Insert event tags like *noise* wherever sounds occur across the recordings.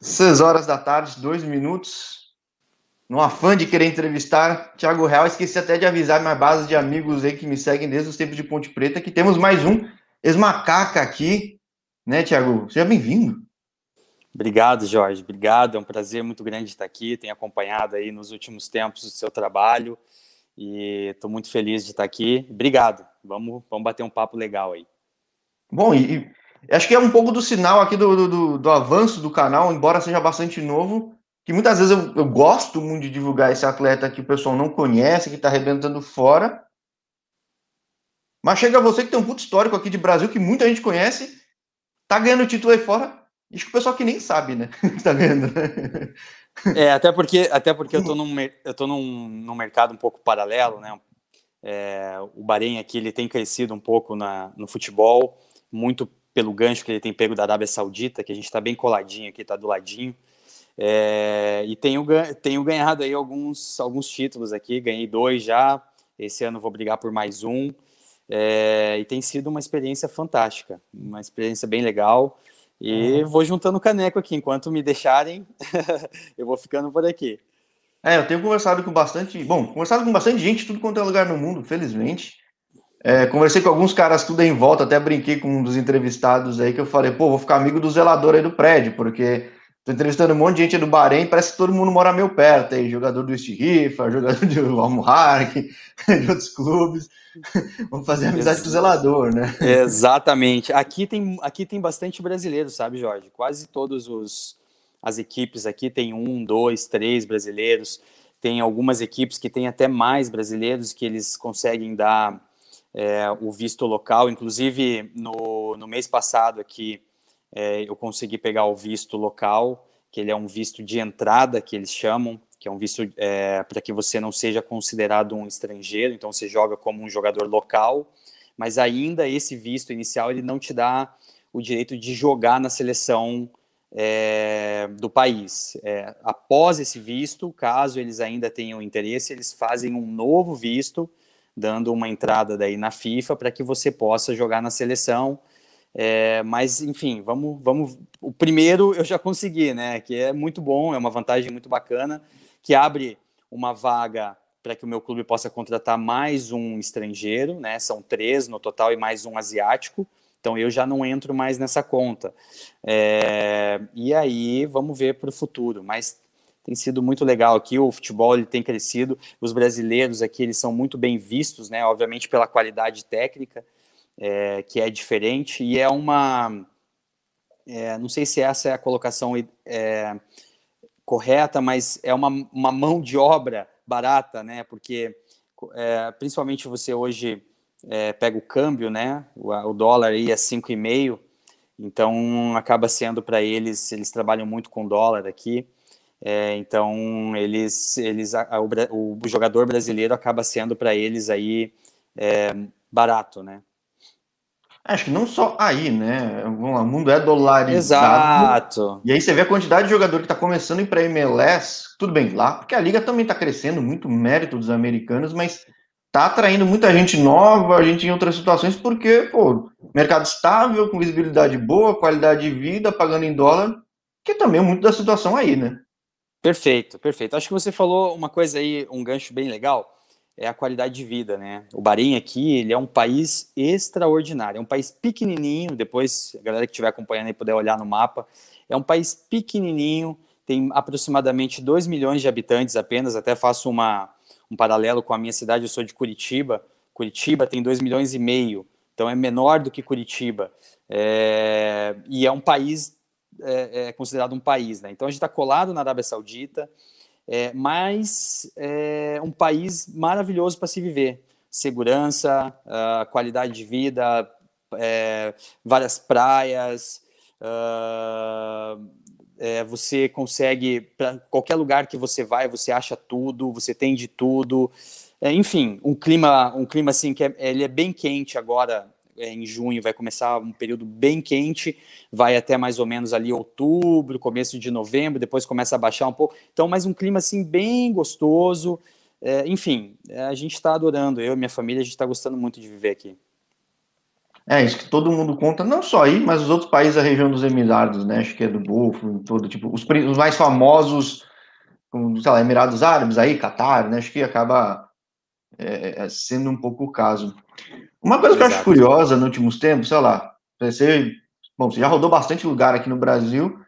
6 horas da tarde, dois minutos. No afã de querer entrevistar Thiago Real, esqueci até de avisar minha base de amigos aí que me seguem desde os tempos de Ponte Preta que temos mais um ex-macaca aqui, né, Thiago? Seja bem-vindo. Obrigado, Jorge. Obrigado. É um prazer muito grande estar aqui. Tenho acompanhado aí nos últimos tempos o seu trabalho e estou muito feliz de estar aqui. Obrigado. Vamos, vamos bater um papo legal aí. Bom, e, acho que é um pouco do sinal aqui do, do, do, avanço do canal, embora seja bastante novo, que muitas vezes eu, eu gosto muito de divulgar esse atleta que o pessoal não conhece, que está arrebentando fora. Mas chega você que tem um puto histórico aqui de Brasil, que muita gente conhece, tá ganhando título aí fora. Acho que o pessoal que nem sabe, né? *laughs* tá ganhando. Né? É, até porque, até porque eu tô, *laughs* num, eu tô num, num mercado um pouco paralelo, né? É, o Bahrein aqui ele tem crescido um pouco na, no futebol muito pelo gancho que ele tem pego da Arábia Saudita, que a gente está bem coladinho aqui, está do ladinho. É, e tenho, tenho ganhado aí alguns, alguns títulos aqui, ganhei dois já, esse ano vou brigar por mais um. É, e tem sido uma experiência fantástica, uma experiência bem legal. E uhum. vou juntando caneco aqui, enquanto me deixarem, *laughs* eu vou ficando por aqui. É, eu tenho conversado com bastante, bom, conversado com bastante gente, tudo quanto é lugar no mundo, felizmente. É, conversei com alguns caras tudo em volta, até brinquei com um dos entrevistados aí, que eu falei, pô, vou ficar amigo do zelador aí do prédio, porque tô entrevistando um monte de gente do Bahrein, parece que todo mundo mora meio perto aí, jogador do Rifa, *laughs* jogador do Almuhark, *laughs* de outros clubes. *laughs* Vamos fazer amizade com o zelador, né? Exatamente. Aqui tem, aqui tem bastante brasileiro, sabe, Jorge? Quase todos os as equipes aqui tem um, dois, três brasileiros. Tem algumas equipes que têm até mais brasileiros que eles conseguem dar é, o visto local. Inclusive, no, no mês passado aqui, é, eu consegui pegar o visto local, que ele é um visto de entrada, que eles chamam, que é um visto é, para que você não seja considerado um estrangeiro, então você joga como um jogador local, mas ainda esse visto inicial ele não te dá o direito de jogar na seleção é, do país. É, após esse visto, caso eles ainda tenham interesse, eles fazem um novo visto dando uma entrada daí na FIFA para que você possa jogar na seleção. É, mas, enfim, vamos, vamos. O primeiro eu já consegui, né? Que é muito bom, é uma vantagem muito bacana, que abre uma vaga para que o meu clube possa contratar mais um estrangeiro, né? São três no total e mais um asiático. Então eu já não entro mais nessa conta. É, e aí vamos ver para o futuro. Mas tem sido muito legal aqui, o futebol ele tem crescido, os brasileiros aqui eles são muito bem vistos, né, obviamente pela qualidade técnica, é, que é diferente, e é uma, é, não sei se essa é a colocação é, correta, mas é uma, uma mão de obra barata, né, porque é, principalmente você hoje é, pega o câmbio, né, o, o dólar aí é 5,5, então acaba sendo para eles, eles trabalham muito com dólar aqui, é, então, eles, eles, a, a, o, o, jogador brasileiro acaba sendo para eles aí é, barato, né? Acho que não só aí, né? O mundo é dolarizado. Exato. E aí você vê a quantidade de jogador que está começando a ir para MLS, tudo bem, lá, porque a liga também está crescendo, muito mérito dos americanos, mas tá atraindo muita gente nova, a gente em outras situações, porque, pô, mercado estável, com visibilidade boa, qualidade de vida, pagando em dólar, que também é muito da situação aí, né? Perfeito, perfeito. Acho que você falou uma coisa aí, um gancho bem legal, é a qualidade de vida, né? O Bahrein aqui, ele é um país extraordinário, é um país pequenininho, depois a galera que estiver acompanhando aí puder olhar no mapa, é um país pequenininho, tem aproximadamente 2 milhões de habitantes apenas, até faço uma, um paralelo com a minha cidade, eu sou de Curitiba, Curitiba tem 2 milhões e meio, então é menor do que Curitiba, é, e é um país é, é considerado um país, né? Então a gente está colado na Arábia Saudita, é, mas é um país maravilhoso para se viver. Segurança, uh, qualidade de vida, é, várias praias, uh, é, você consegue, para qualquer lugar que você vai, você acha tudo, você tem de tudo. É, enfim, um clima, um clima assim que é, ele é bem quente agora é, em junho vai começar um período bem quente, vai até mais ou menos ali outubro, começo de novembro, depois começa a baixar um pouco. Então, mais um clima assim bem gostoso. É, enfim, é, a gente está adorando, eu e minha família, a gente está gostando muito de viver aqui. É, isso que todo mundo conta, não só aí, mas os outros países da região dos Emirados, né? Acho que é do Golfo, todo, tipo, os, os mais famosos, como, sei lá, Emirados Árabes aí, Catar, né? Acho que acaba é, é sendo um pouco o caso. Uma coisa que eu acho curiosa nos últimos tempos, sei lá, você, bom, você já rodou bastante lugar aqui no Brasil,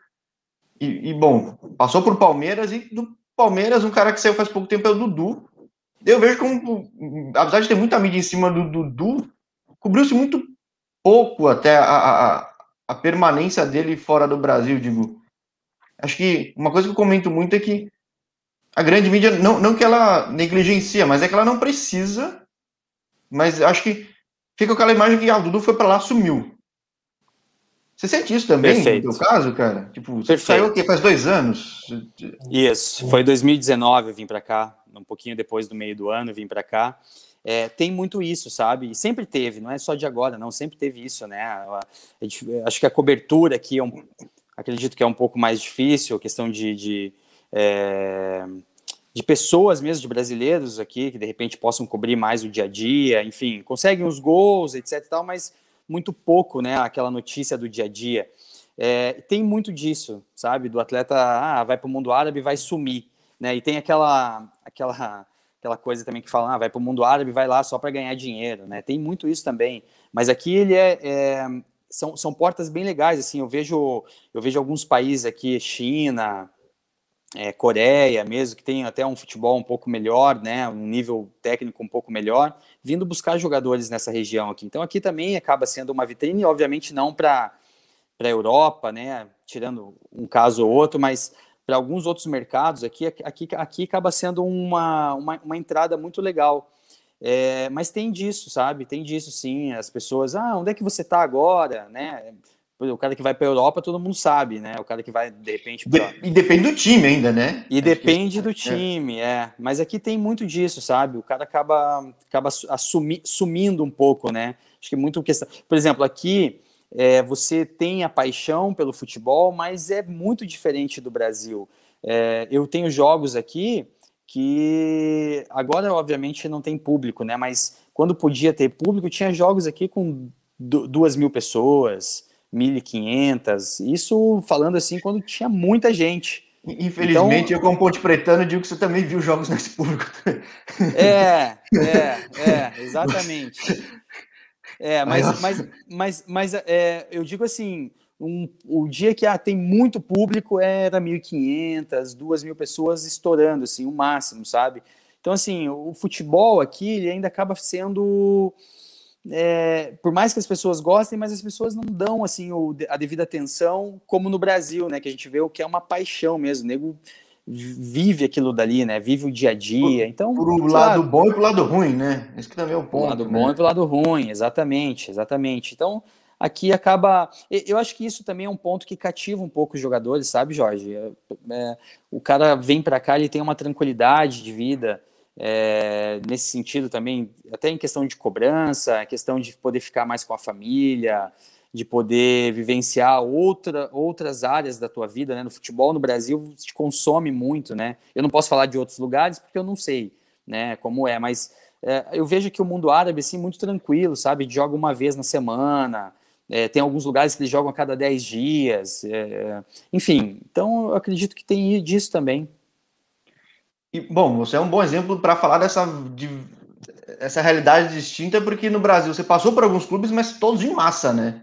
e, e bom, passou por Palmeiras, e do Palmeiras, um cara que saiu faz pouco tempo é o Dudu. Eu vejo como, apesar de ter muita mídia em cima do Dudu, cobriu-se muito pouco até a, a, a, permanência dele fora do Brasil, digo. Acho que uma coisa que eu comento muito é que a grande mídia, não, não que ela negligencia, mas é que ela não precisa, mas acho que fica aquela imagem que ah, o Dudu foi para lá, sumiu. Você sente isso também Perfeito. no teu caso, cara? Tipo, você Perfeito. saiu aqui faz dois anos? Isso, foi 2019 eu vim para cá, um pouquinho depois do meio do ano eu vim para cá. É, tem muito isso, sabe? E sempre teve, não é só de agora, não, sempre teve isso, né? Acho que a cobertura aqui é um, acredito que é um pouco mais difícil, a questão de, de, é, de pessoas mesmo, de brasileiros aqui, que de repente possam cobrir mais o dia a dia, enfim, conseguem os gols, etc tal, mas muito pouco, né? Aquela notícia do dia a dia. É, tem muito disso, sabe? Do atleta, ah, vai para o mundo árabe, vai sumir, né? E tem aquela, aquela aquela coisa também que fala, ah, vai para o mundo árabe, vai lá só para ganhar dinheiro, né? Tem muito isso também. Mas aqui ele é, é, são, são portas bem legais, assim. Eu vejo eu vejo alguns países aqui, China, é, Coreia mesmo, que tem até um futebol um pouco melhor, né? Um nível técnico um pouco melhor, vindo buscar jogadores nessa região aqui. Então aqui também acaba sendo uma vitrine, obviamente não para para a Europa, né? Tirando um caso ou outro, mas para alguns outros mercados aqui, aqui, aqui acaba sendo uma, uma, uma entrada muito legal. É, mas tem disso, sabe? Tem disso sim. As pessoas, ah, onde é que você está agora, né? O cara que vai para a Europa, todo mundo sabe, né? O cara que vai, de repente. Pra... E depende do time ainda, né? E Acho depende do é. time, é. é. Mas aqui tem muito disso, sabe? O cara acaba, acaba assumi, sumindo um pouco, né? Acho que é muito questão. Por exemplo, aqui é, você tem a paixão pelo futebol, mas é muito diferente do Brasil. É, eu tenho jogos aqui que agora, obviamente, não tem público, né? Mas quando podia ter público, tinha jogos aqui com duas mil pessoas, 1.500. Isso falando assim quando tinha muita gente. Infelizmente, então, eu como Ponte Pretano digo que você também viu jogos nesse público. É, é, é, exatamente. É, mas, mas, mas, mas é, eu digo assim, um, o dia que ah, tem muito público era 1.500, 2.000 pessoas estourando, assim, o máximo, sabe? Então, assim, o futebol aqui, ele ainda acaba sendo... É, por mais que as pessoas gostem, mas as pessoas não dão, assim, o, a devida atenção, como no Brasil, né? Que a gente vê o que é uma paixão mesmo. O nego vive aquilo dali, né? Vive o dia a dia. Então, por um lado bom e pro lado ruim, né? Esse que também é o ponto. Pro lado né? bom e pro lado ruim, exatamente, exatamente. Então, aqui acaba. Eu acho que isso também é um ponto que cativa um pouco os jogadores, sabe, Jorge? É, é, o cara vem para cá, ele tem uma tranquilidade de vida. É, nesse sentido também, até em questão de cobrança, questão de poder ficar mais com a família, de poder vivenciar outra, outras áreas da tua vida, né? No futebol no Brasil te consome muito, né? Eu não posso falar de outros lugares porque eu não sei, né? Como é, mas é, eu vejo que o mundo árabe assim muito tranquilo, sabe? Joga uma vez na semana. É, tem alguns lugares que eles jogam a cada 10 dias. É, enfim, então eu acredito que tem disso também. E, bom, você é um bom exemplo para falar dessa de, essa realidade distinta, porque no Brasil você passou por alguns clubes, mas todos em massa, né?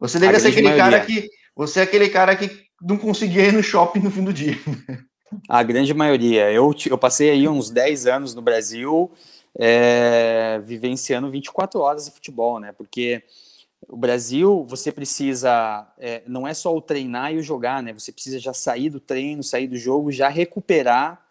Você deveria ser aquele maioria. cara que. Você é aquele cara que não conseguia ir no shopping no fim do dia. A grande maioria. Eu, eu passei aí uns 10 anos no Brasil é, vivenciando 24 horas de futebol, né? Porque o Brasil, você precisa, é, não é só o treinar e o jogar, né? Você precisa já sair do treino, sair do jogo, já recuperar,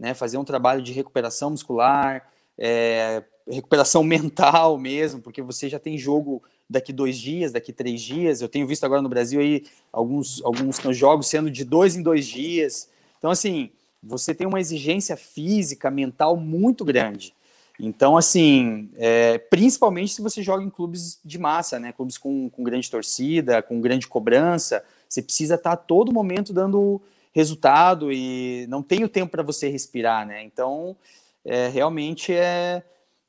né? Fazer um trabalho de recuperação muscular, é, recuperação *laughs* mental mesmo, porque você já tem jogo daqui dois dias, daqui três dias. Eu tenho visto agora no Brasil aí alguns, alguns jogos sendo de dois em dois dias. Então, assim, você tem uma exigência física, mental muito grande. Então, assim, é, principalmente se você joga em clubes de massa, né? Clubes com, com grande torcida, com grande cobrança, você precisa estar a todo momento dando resultado e não tem o tempo para você respirar, né? Então, é, realmente é,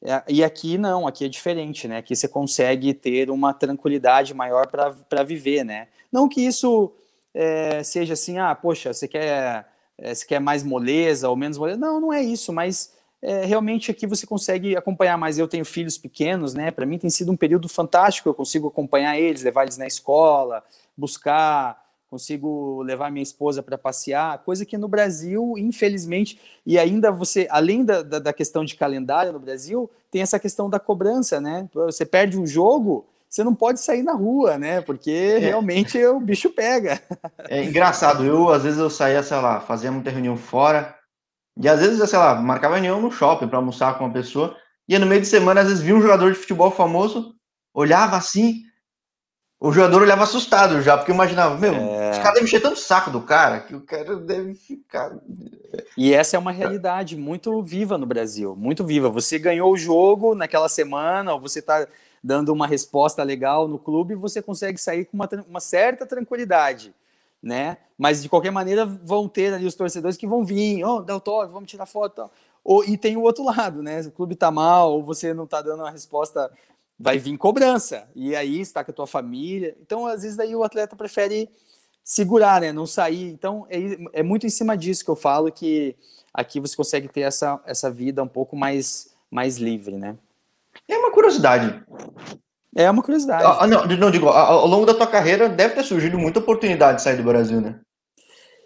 É, e aqui não, aqui é diferente, né? Aqui você consegue ter uma tranquilidade maior para viver, né? Não que isso é, seja assim, ah, poxa, você quer, é, você quer mais moleza ou menos moleza. Não, não é isso, mas é, realmente aqui você consegue acompanhar mais. Eu tenho filhos pequenos, né? Para mim tem sido um período fantástico. Eu consigo acompanhar eles, levar eles na escola, buscar consigo levar minha esposa para passear, coisa que no Brasil, infelizmente, e ainda você, além da, da, da, questão de calendário no Brasil, tem essa questão da cobrança, né? Você perde um jogo, você não pode sair na rua, né? Porque é. realmente o bicho pega. É engraçado, eu às vezes eu saía, sei lá, fazia muita reunião fora, e às vezes, sei lá, marcava reunião no shopping para almoçar com uma pessoa, e no meio de semana, às vezes, via um jogador de futebol famoso, olhava assim, o jogador olhava assustado já, porque imaginava, meu, é... os caras devem encher tanto saco do cara que o cara deve ficar. E essa é uma realidade muito viva no Brasil, muito viva. Você ganhou o jogo naquela semana, ou você está dando uma resposta legal no clube, você consegue sair com uma, uma certa tranquilidade, né? Mas de qualquer maneira vão ter ali os torcedores que vão vir, oh, dá o toque, vamos tirar foto. Ou, e tem o outro lado, né? O clube tá mal, ou você não tá dando uma resposta vai vir cobrança. E aí está com a tua família. Então, às vezes, daí o atleta prefere segurar, né? Não sair. Então, é, é muito em cima disso que eu falo que aqui você consegue ter essa, essa vida um pouco mais, mais livre, né? É uma curiosidade. É uma curiosidade. Ah, não, não digo, ao longo da tua carreira deve ter surgido muita oportunidade de sair do Brasil, né?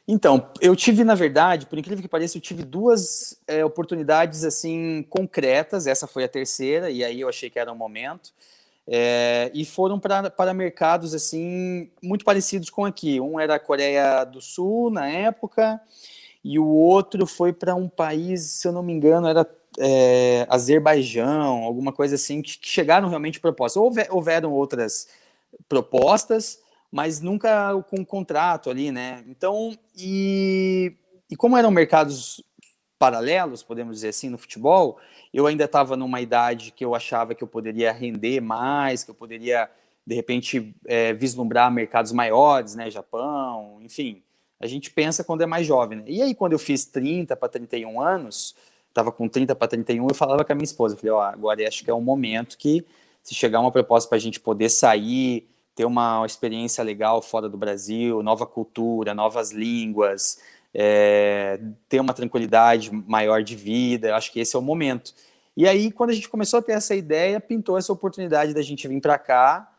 Então, eu tive, na verdade, por incrível que pareça, eu tive duas é, oportunidades assim concretas. Essa foi a terceira, e aí eu achei que era o momento. É, e foram pra, para mercados assim muito parecidos com aqui. Um era a Coreia do Sul na época, e o outro foi para um país, se eu não me engano, era é, Azerbaijão, alguma coisa assim, que, que chegaram realmente propostas. Houver, houveram outras propostas, mas nunca com contrato ali, né? Então, e, e como eram mercados paralelos, podemos dizer assim, no futebol, eu ainda estava numa idade que eu achava que eu poderia render mais, que eu poderia, de repente, é, vislumbrar mercados maiores, né? Japão, enfim. A gente pensa quando é mais jovem, né? E aí, quando eu fiz 30 para 31 anos, estava com 30 para 31, eu falava com a minha esposa, eu falei, ó, oh, agora acho que é um momento que, se chegar uma proposta para a gente poder sair, ter uma experiência legal fora do Brasil, nova cultura, novas línguas, é, ter uma tranquilidade maior de vida. Acho que esse é o momento. E aí, quando a gente começou a ter essa ideia, pintou essa oportunidade da gente vir para cá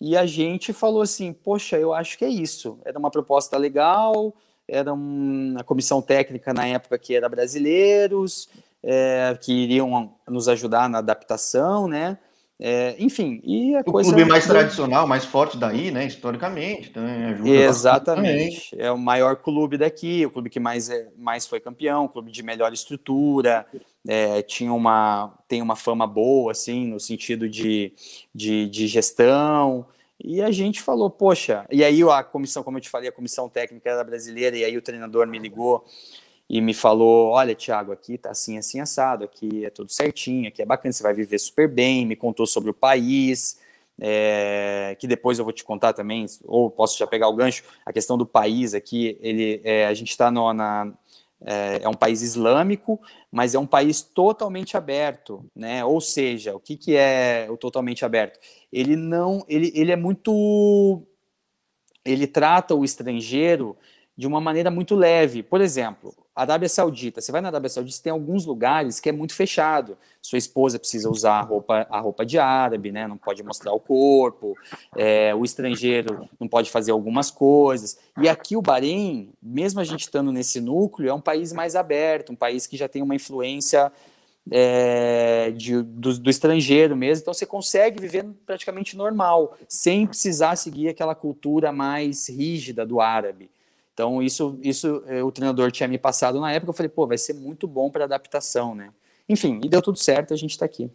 e a gente falou assim: Poxa, eu acho que é isso. Era uma proposta legal, era uma comissão técnica na época que era brasileiros, é, que iriam nos ajudar na adaptação, né? É, enfim, e a o coisa. O clube mais tradicional, mais forte daí, né? Historicamente, então Exatamente. É o maior clube daqui, o clube que mais, é, mais foi campeão, clube de melhor estrutura, é, tinha uma, tem uma fama boa, assim, no sentido de, de, de gestão. E a gente falou, poxa, e aí a comissão, como eu te falei, a comissão técnica era brasileira, e aí o treinador me ligou e me falou: Olha, Thiago, aqui tá assim, assim, assado, aqui é tudo certinho, aqui é bacana, você vai viver super bem. Me contou sobre o país, é, que depois eu vou te contar também, ou posso já pegar o gancho. A questão do país aqui, ele, é, a gente está na. É, é, um país islâmico, mas é um país totalmente aberto, né? Ou seja, o que, que é o totalmente aberto? Ele não, ele, ele é muito, ele trata o estrangeiro de uma maneira muito leve. Por exemplo, Arábia Saudita, você vai na Arábia Saudita, tem alguns lugares que é muito fechado. Sua esposa precisa usar a roupa, a roupa de árabe, né? Não pode mostrar o corpo. É, o estrangeiro não pode fazer algumas coisas. E aqui o Bahrein, mesmo a gente estando nesse núcleo, é um país mais aberto, um país que já tem uma influência é, de, do, do, estrangeiro mesmo, então você consegue viver praticamente normal, sem precisar seguir aquela cultura mais rígida do árabe. Então, isso, isso eh, o treinador tinha me passado na época. Eu falei, pô, vai ser muito bom para adaptação, né? Enfim, e deu tudo certo, a gente está aqui.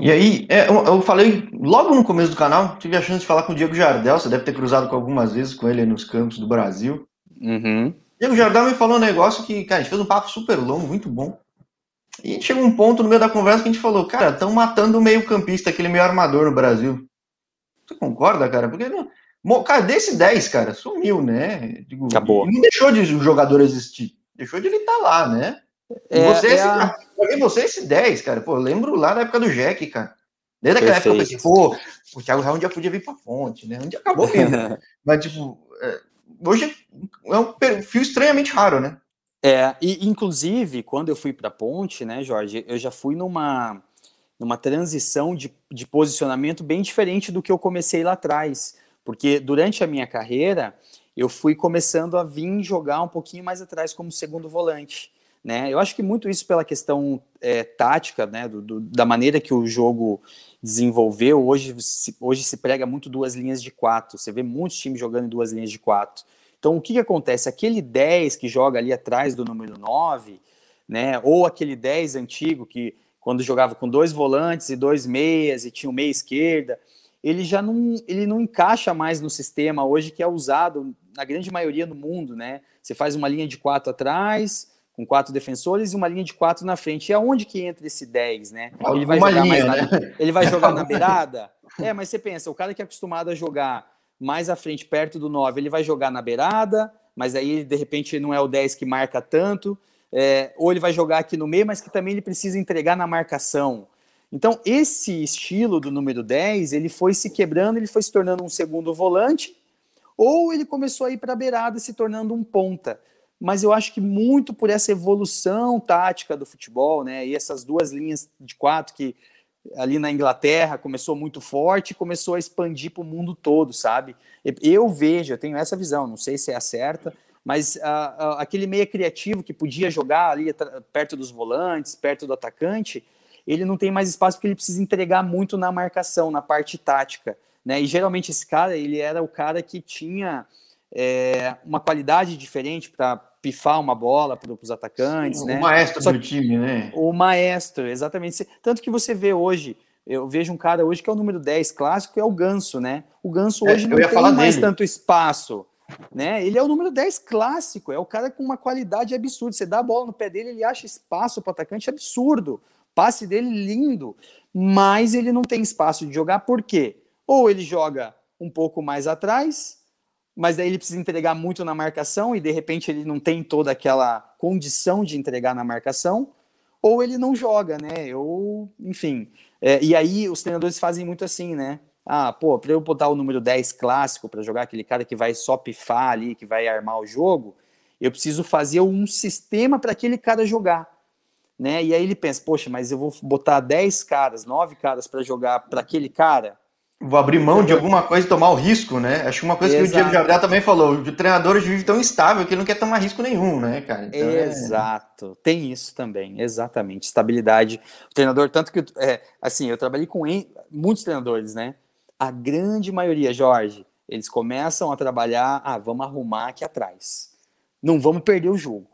E aí, é, eu, falei logo no começo do canal, tive a chance de falar com o Diego Jardel, você deve ter cruzado com algumas vezes com ele nos campos do Brasil. Uhum. Diego Jardel me falou um negócio que, cara, a gente fez um papo super longo, muito bom. E a gente chegou um ponto no meio da conversa que a gente falou, cara, estão matando o meio campista, aquele meio armador no Brasil. Você concorda, cara? Porque não, Cara, desse 10, cara, sumiu, né? Digo, Acabou. Não deixou de o jogador existir. Deixou de ele estar tá lá, né? É, você, é a... esse, você esse 10, cara. Pô, eu lembro lá na época do Jack, cara. Desde aquela época eu pensei, pô, o Thiago Raul um dia podia vir pra fonte, né? Um dia acabou vindo. *laughs* Mas, tipo, é, hoje é um perfil extremamente raro, né? É, e inclusive, quando eu fui para Ponte, né, Jorge, eu já fui numa, numa transição de, de posicionamento bem diferente do que eu comecei lá atrás. Porque durante a minha carreira, eu fui começando a vir jogar um pouquinho mais atrás como segundo volante. Né? Eu acho que muito isso pela questão é, tática, né? Do, do, da maneira que o jogo desenvolveu. Hoje se, hoje se prega muito duas linhas de quatro. Você vê muitos times jogando em duas linhas de quatro. Então, o que, que acontece? Aquele 10 que joga ali atrás do número 9, né? Ou aquele 10 antigo que quando jogava com dois volantes e dois meias e tinha o meia esquerda, ele já não, ele não encaixa mais no sistema hoje que é usado na grande maioria do mundo, né? Você faz uma linha de quatro atrás, com quatro defensores e uma linha de quatro na frente. E aonde que entra esse 10, né? Ele vai jogar linha, mais na, né? ele vai jogar na *laughs* beirada? É, mas você pensa, o cara que é acostumado a jogar mais à frente, perto do 9, ele vai jogar na beirada, mas aí de repente não é o 10 que marca tanto, é, ou ele vai jogar aqui no meio, mas que também ele precisa entregar na marcação. Então, esse estilo do número 10, ele foi se quebrando, ele foi se tornando um segundo volante, ou ele começou a ir para a beirada, se tornando um ponta. Mas eu acho que muito por essa evolução tática do futebol, né? E essas duas linhas de quatro que ali na Inglaterra começou muito forte começou a expandir para o mundo todo, sabe? Eu vejo, eu tenho essa visão, não sei se é a certa, mas aquele meia criativo que podia jogar ali perto dos volantes, perto do atacante, ele não tem mais espaço porque ele precisa entregar muito na marcação, na parte tática, né? E geralmente esse cara, ele era o cara que tinha é, uma qualidade diferente para pifar uma bola para os atacantes, o né? O maestro Só do time, né? O maestro, exatamente. Tanto que você vê hoje, eu vejo um cara hoje que é o número 10 clássico, é o Ganso, né? O Ganso é, hoje é, não tem mais dele. tanto espaço, né? Ele é o número 10 clássico, é o cara com uma qualidade absurda. Você dá a bola no pé dele, ele acha espaço para o atacante absurdo. Passe dele lindo, mas ele não tem espaço de jogar, por quê? Ou ele joga um pouco mais atrás, mas daí ele precisa entregar muito na marcação e de repente ele não tem toda aquela condição de entregar na marcação, ou ele não joga, né? Ou, enfim. É, e aí os treinadores fazem muito assim, né? Ah, pô, para eu botar o número 10 clássico para jogar aquele cara que vai só pifar ali, que vai armar o jogo, eu preciso fazer um sistema para aquele cara jogar. Né? E aí ele pensa, poxa, mas eu vou botar 10 caras, 9 caras para jogar para aquele cara vou abrir mão de alguma coisa e tomar o risco, né? Acho que uma coisa Exato. que o Diego Gabriel também falou, o treinador hoje vive tão instável que ele não quer tomar risco nenhum, né, cara? Então, é Exato, é... tem isso também, exatamente, estabilidade. O treinador, tanto que, é, assim, eu trabalhei com muitos treinadores, né? A grande maioria, Jorge, eles começam a trabalhar, ah, vamos arrumar aqui atrás. Não vamos perder o jogo,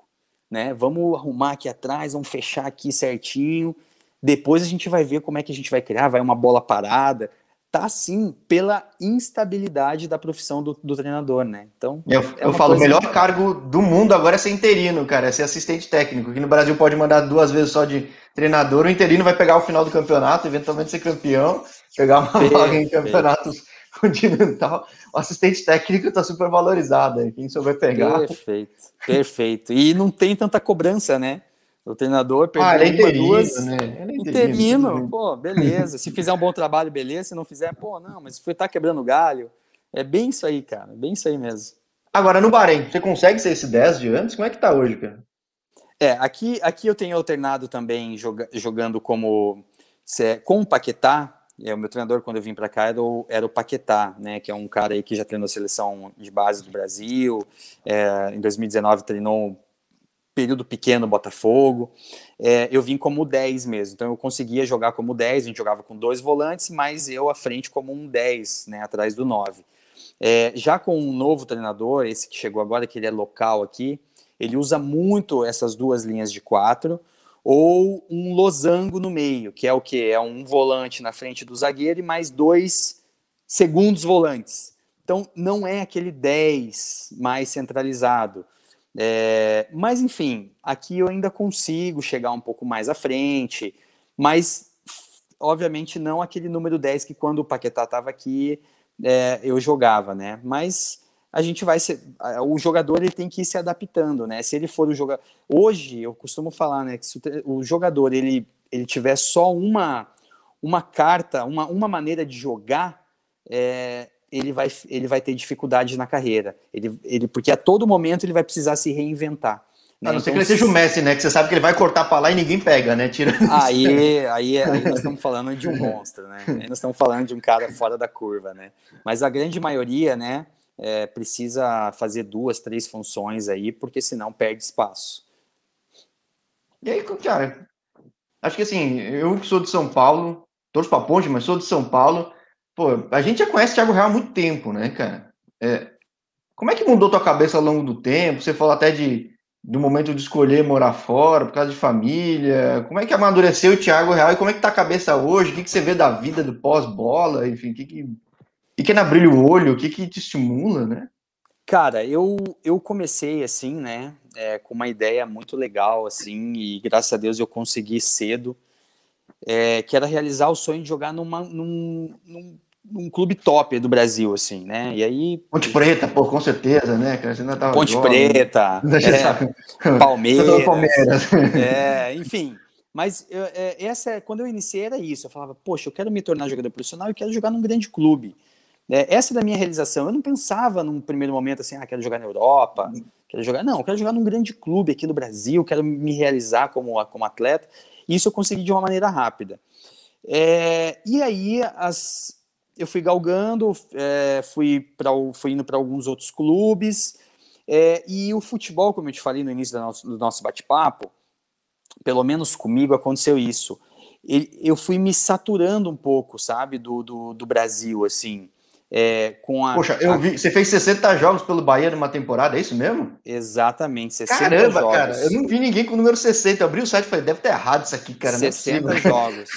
né? Vamos arrumar aqui atrás, vamos fechar aqui certinho. Depois a gente vai ver como é que a gente vai criar, vai uma bola parada tá sim pela instabilidade da profissão do, do treinador, né? Então, eu, é eu falo, o melhor que... cargo do mundo agora é ser interino, cara, é ser assistente técnico. Que no Brasil pode mandar duas vezes só de treinador, o interino vai pegar o final do campeonato, eventualmente ser campeão, pegar uma vaga em campeonatos continental. O assistente técnico está super valorizado, quem souber pegar. Perfeito, perfeito. E não tem tanta cobrança, né? O treinador perdeu ah, ele é interino, duas. Né? É interino, interino pô, beleza. Se fizer um bom trabalho, beleza. Se não fizer, pô, não, mas foi tá quebrando galho. É bem isso aí, cara. Bem isso aí mesmo. Agora, no Bahrein, você consegue ser esse 10 de antes? Como é que tá hoje, cara? É, aqui, aqui eu tenho alternado também joga, jogando como com o Paquetá. É, o meu treinador, quando eu vim para cá, era o, era o Paquetá, né? Que é um cara aí que já treinou a seleção de base do Brasil. É, em 2019 treinou período pequeno Botafogo. É, eu vim como 10 mesmo, então eu conseguia jogar como 10, a gente jogava com dois volantes, mas eu à frente como um 10, né, atrás do 9. É, já com um novo treinador, esse que chegou agora, que ele é local aqui, ele usa muito essas duas linhas de quatro, ou um losango no meio, que é o que? É um volante na frente do zagueiro e mais dois segundos volantes. Então não é aquele 10 mais centralizado. É, mas, enfim, aqui eu ainda consigo chegar um pouco mais à frente, mas, obviamente, não aquele número 10 que quando o Paquetá estava aqui é, eu jogava, né? Mas a gente vai ser, o jogador ele tem que ir se adaptando, né? Se ele for o jogador, hoje eu costumo falar, né, que se o jogador ele ele tiver só uma uma carta, uma, uma maneira de jogar, é, ele vai ele vai ter dificuldade na carreira. Ele, ele porque a todo momento ele vai precisar se reinventar. Né? A não ser então, que ele seja o Messi, né? Que você sabe que ele vai cortar para lá e ninguém pega, né? Tira... Aí, *laughs* aí, aí nós estamos falando de um monstro, né? Aí nós estamos falando de um cara fora da curva, né? Mas a grande maioria, né? É, precisa fazer duas, três funções aí, porque senão perde espaço. E aí, cara, acho que assim, eu que sou de São Paulo, torço para Ponte, mas sou de São Paulo, pô, a gente já conhece o Thiago Real há muito tempo, né, cara? É, como é que mudou tua cabeça ao longo do tempo? Você falou até de do momento de escolher morar fora, por causa de família? Como é que amadureceu o Thiago Real e como é que tá a cabeça hoje? O que, que você vê da vida do pós-bola? Enfim, o que, que, que, que é na brilho o olho? O que, que te estimula, né? Cara, eu, eu comecei assim, né, é, com uma ideia muito legal, assim, e graças a Deus eu consegui cedo, é, que era realizar o sonho de jogar numa, num, num um clube top do Brasil, assim, né? E aí. Ponte Preta, pô, com certeza, né? Você ainda tava Ponte jovem. Preta, *laughs* é, Palmeiras, Palmeiras. É, enfim. Mas eu, é, essa quando eu iniciei era isso. Eu falava, poxa, eu quero me tornar jogador profissional e quero jogar num grande clube. É, essa da minha realização. Eu não pensava num primeiro momento assim, ah, quero jogar na Europa, quero jogar. Não, eu quero jogar num grande clube aqui no Brasil, quero me realizar como, como atleta. E isso eu consegui de uma maneira rápida. É, e aí as, eu fui galgando, é, fui, pra, fui indo para alguns outros clubes, é, e o futebol, como eu te falei no início do nosso, nosso bate-papo, pelo menos comigo aconteceu isso. eu fui me saturando um pouco, sabe, do, do, do Brasil, assim. É, com a, Poxa, eu vi, você fez 60 jogos pelo Bahia numa temporada, é isso mesmo? Exatamente, 60 Caramba, jogos. cara, eu não vi ninguém com o número 60. Eu abri o site e falei, deve estar errado isso aqui, cara. 60 é *laughs* jogos.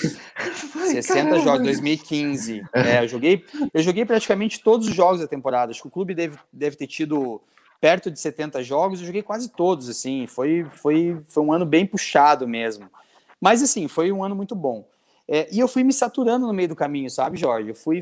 60 caramba. jogos, 2015. É, eu joguei, eu joguei praticamente todos os jogos da temporada. Acho que o clube deve, deve ter tido perto de 70 jogos, eu joguei quase todos, assim. Foi, foi, foi um ano bem puxado mesmo. Mas, assim, foi um ano muito bom. É, e eu fui me saturando no meio do caminho, sabe, Jorge? Eu fui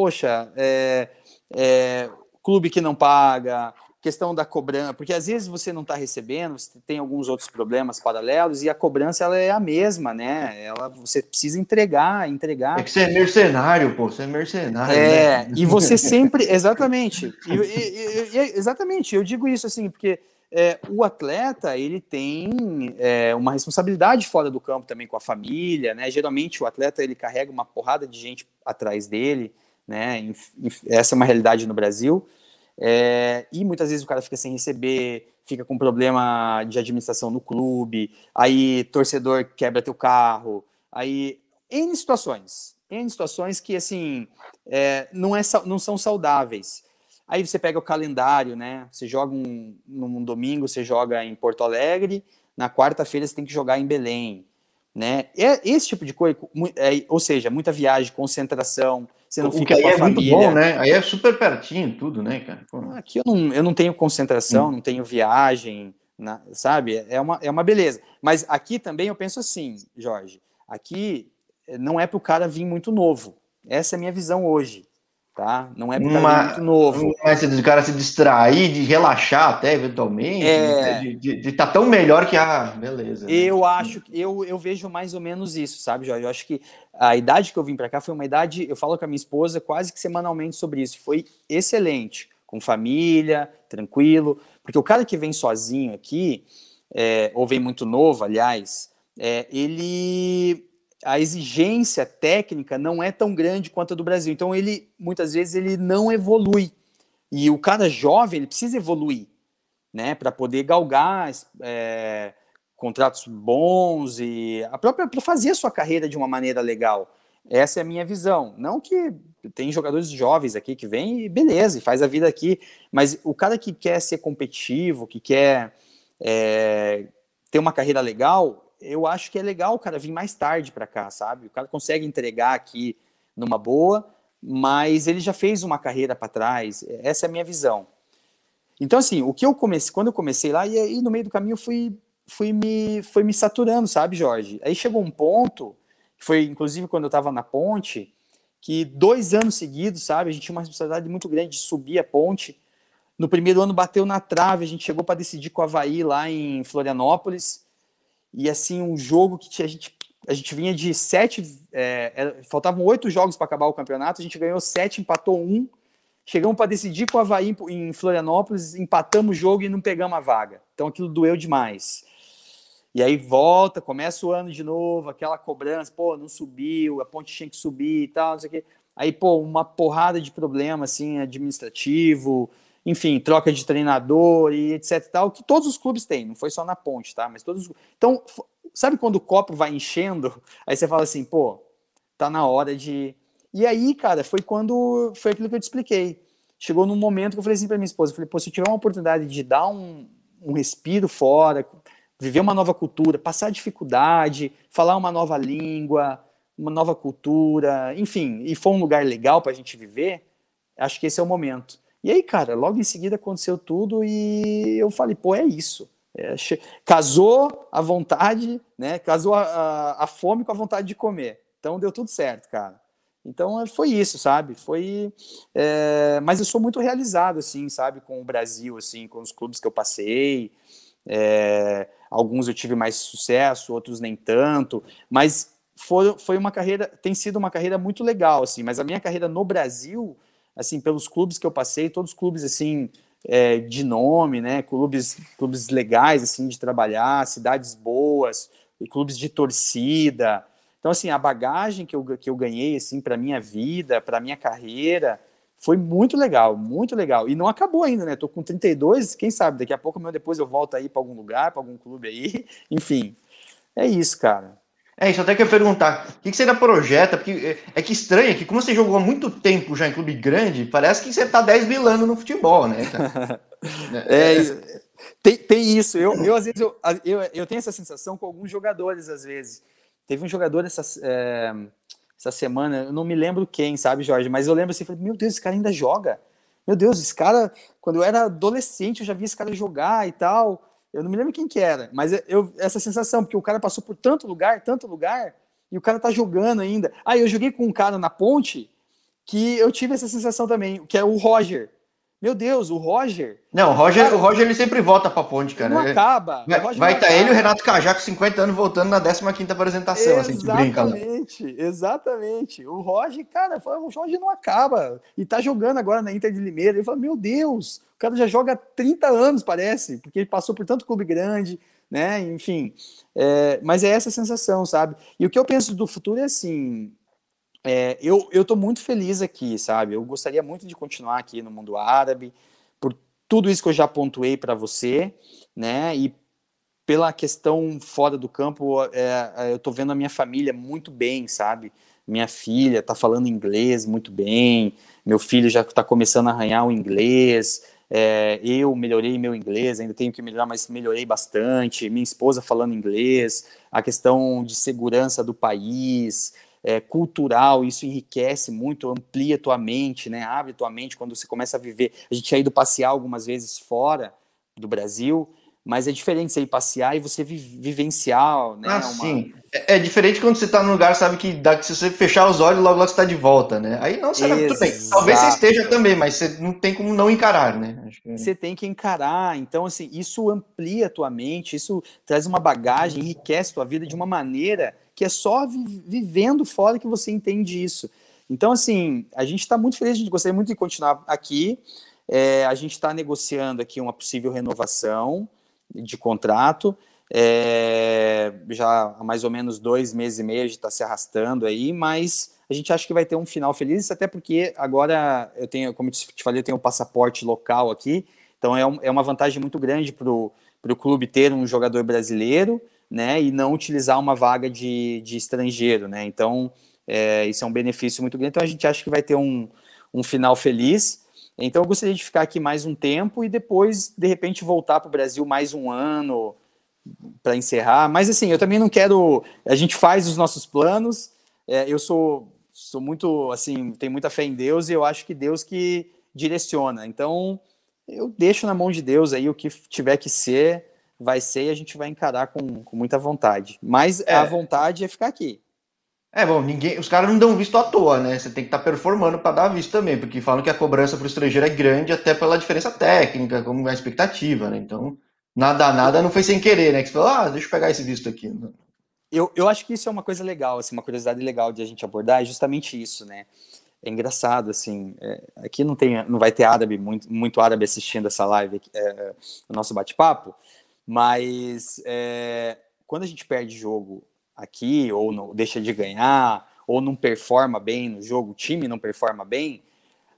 poxa, é, é, clube que não paga, questão da cobrança, porque às vezes você não está recebendo, você tem alguns outros problemas paralelos e a cobrança ela é a mesma, né? Ela você precisa entregar, entregar. É que você é mercenário, pô, você é mercenário. É, né? e você *laughs* sempre, exatamente, e, e, e, exatamente, eu digo isso assim, porque é, o atleta ele tem é, uma responsabilidade fora do campo também com a família, né? Geralmente o atleta ele carrega uma porrada de gente atrás dele né? Essa é uma realidade no Brasil. É, e muitas vezes o cara fica sem receber, fica com problema de administração no clube, aí torcedor quebra teu carro, aí em situações, em situações que assim é, não, é, não são saudáveis. Aí você pega o calendário, né? Você joga um, num domingo, você joga em Porto Alegre, na quarta-feira você tem que jogar em Belém, né? É esse tipo de coisa, é, ou seja, muita viagem, concentração, você não o fica que aí é família. muito bom, né? Aí é super pertinho tudo, né, cara? Pô. Aqui eu não, eu não tenho concentração, hum. não tenho viagem, na, sabe? É uma, é uma beleza. Mas aqui também eu penso assim, Jorge, aqui não é para o cara vir muito novo. Essa é a minha visão hoje tá? Não é porque uma, muito novo. Mas o cara se distrair, de relaxar até eventualmente, é... de estar tá tão melhor que ah, beleza. Né? Eu acho que eu, eu vejo mais ou menos isso, sabe, Jorge? Eu acho que a idade que eu vim para cá foi uma idade, eu falo com a minha esposa quase que semanalmente sobre isso, foi excelente, com família, tranquilo, porque o cara que vem sozinho aqui, é, ou vem muito novo, aliás, é, ele a exigência técnica não é tão grande quanto a do Brasil. Então ele muitas vezes ele não evolui. E o cara jovem ele precisa evoluir, né, para poder galgar é, contratos bons e a própria para fazer a sua carreira de uma maneira legal. Essa é a minha visão. Não que tem jogadores jovens aqui que vêm e beleza, e faz a vida aqui, mas o cara que quer ser competitivo, que quer é, ter uma carreira legal, eu acho que é legal o cara vir mais tarde para cá, sabe? O cara consegue entregar aqui numa boa, mas ele já fez uma carreira para trás. Essa é a minha visão. Então, assim, o que eu comecei, quando eu comecei lá, e aí no meio do caminho fui, fui, me, fui me saturando, sabe, Jorge? Aí chegou um ponto, foi inclusive quando eu estava na ponte, que dois anos seguidos, sabe, a gente tinha uma responsabilidade muito grande de subir a ponte, No primeiro ano bateu na trave, a gente chegou para decidir com o Havaí lá em Florianópolis. E assim, um jogo que a gente, a gente vinha de sete. É, faltavam oito jogos para acabar o campeonato, a gente ganhou sete, empatou um. Chegamos para decidir com o Havaí em Florianópolis, empatamos o jogo e não pegamos a vaga. Então aquilo doeu demais. E aí volta, começa o ano de novo, aquela cobrança, pô, não subiu, a ponte tinha que subir e tal, não sei o quê. Aí, pô, uma porrada de problema, assim, administrativo, enfim, troca de treinador e etc e tal, que todos os clubes têm, não foi só na ponte, tá? Mas todos. Então, sabe quando o copo vai enchendo? *laughs* Aí você fala assim, pô, tá na hora de. E aí, cara, foi quando. Foi aquilo que eu te expliquei. Chegou num momento que eu falei assim pra minha esposa: eu falei, pô, se eu tiver uma oportunidade de dar um, um respiro fora, viver uma nova cultura, passar dificuldade, falar uma nova língua, uma nova cultura, enfim, e for um lugar legal para a gente viver, acho que esse é o momento. E aí, cara, logo em seguida aconteceu tudo e eu falei, pô, é isso. É, casou a vontade, né? Casou a, a, a, fome com a vontade de comer. Então deu tudo certo, cara. Então foi isso, sabe? Foi, é, mas eu sou muito realizado, assim, sabe, com o Brasil, assim, com os clubes que eu passei. É, alguns eu tive mais sucesso, outros nem tanto, mas foi, foi uma carreira, tem sido uma carreira muito legal, assim, mas a minha carreira no Brasil, assim, pelos clubes que eu passei, todos os clubes, assim, é, de nome, né, clubes, clubes legais, assim, de trabalhar, cidades boas, clubes de torcida, então, assim, a bagagem que eu, que eu ganhei, assim, para minha vida, para minha carreira, foi muito legal, muito legal. E não acabou ainda, né? Tô com 32, quem sabe, daqui a pouco, depois eu volto aí para algum lugar, para algum clube aí. *laughs* Enfim, é isso, cara. É isso, até que eu perguntar, o que, que você ainda projeta? Porque é, é que estranho que, como você jogou há muito tempo já em clube grande, parece que você tá 10 mil anos no futebol, né? *laughs* é, é, tem, tem isso. Eu, eu às vezes, eu, eu, eu tenho essa sensação com alguns jogadores, às vezes. Teve um jogador essa, é, essa semana, eu não me lembro quem, sabe, Jorge? Mas eu lembro assim, falei, meu Deus, esse cara ainda joga. Meu Deus, esse cara, quando eu era adolescente, eu já vi esse cara jogar e tal. Eu não me lembro quem que era, mas eu essa sensação, porque o cara passou por tanto lugar, tanto lugar, e o cara tá jogando ainda. Ah, eu joguei com um cara na ponte que eu tive essa sensação também, que é o Roger. Meu Deus, o Roger. Não, o Roger, o Roger ele sempre volta pra ponte, cara. Não acaba. Vai estar tá ele e o Renato Cajá com 50 anos voltando na 15 apresentação, exatamente, assim, brinca lá. Exatamente, exatamente. O Roger, cara, o Roger não acaba. E tá jogando agora na Inter de Limeira. Ele fala, meu Deus, o cara já joga há 30 anos, parece, porque ele passou por tanto clube grande, né? Enfim. É, mas é essa sensação, sabe? E o que eu penso do futuro é assim: é, eu estou muito feliz aqui, sabe? Eu gostaria muito de continuar aqui no mundo árabe, por tudo isso que eu já pontuei para você, né? E pela questão fora do campo, é, é eu estou vendo a minha família muito bem, sabe? Minha filha está falando inglês muito bem, meu filho já está começando a arranhar o inglês, é, eu melhorei meu inglês, ainda tenho que melhorar, mas melhorei bastante. Minha esposa falando inglês, a questão de segurança do país, é, cultural, isso enriquece muito, amplia tua mente, né? Abre tua mente quando você começa a viver. A gente tinha ido passear algumas vezes fora do Brasil, mas é diferente você ir passear e você vi vivenciar, né? Ah, uma... sim. É, é, diferente quando você está num lugar, sabe, que dá, se você fechar os olhos, logo, logo você está de volta, né? Aí não, você tudo bem. Talvez você esteja também, mas você não tem como não encarar, né? Que... Você tem que encarar. Então, assim, isso amplia a tua mente, isso traz uma bagagem, enriquece a tua vida de uma maneira que é só vi vivendo fora que você entende isso. Então, assim, a gente está muito feliz, a gente gostaria muito de continuar aqui. É, a gente está negociando aqui uma possível renovação de contrato. É, já há mais ou menos dois meses e meio a gente está se arrastando aí, mas a gente acha que vai ter um final feliz, até porque agora eu tenho, como eu te falei, eu tenho um passaporte local aqui, então é, um, é uma vantagem muito grande para o clube ter um jogador brasileiro, né, e não utilizar uma vaga de, de estrangeiro, né, então é, isso é um benefício muito grande, então a gente acha que vai ter um, um final feliz, então eu gostaria de ficar aqui mais um tempo e depois, de repente, voltar para o Brasil mais um ano para encerrar, mas assim, eu também não quero, a gente faz os nossos planos, é, eu sou, sou muito, assim, tenho muita fé em Deus e eu acho que Deus que direciona, então eu deixo na mão de Deus aí o que tiver que ser, vai ser e a gente vai encarar com, com muita vontade. Mas é. a vontade é ficar aqui. É, bom, ninguém, os caras não dão visto à toa, né? Você tem que estar tá performando para dar visto também, porque falam que a cobrança para o estrangeiro é grande até pela diferença técnica, como é a expectativa, né? Então, nada, nada não foi sem querer, né? Que você falou, ah, deixa eu pegar esse visto aqui. Eu, eu acho que isso é uma coisa legal, assim, uma curiosidade legal de a gente abordar, é justamente isso, né? É engraçado, assim, é, aqui não tem, não vai ter árabe, muito, muito árabe assistindo essa live, é, o nosso bate-papo, mas é, quando a gente perde jogo aqui, ou não, deixa de ganhar, ou não performa bem no jogo, o time não performa bem,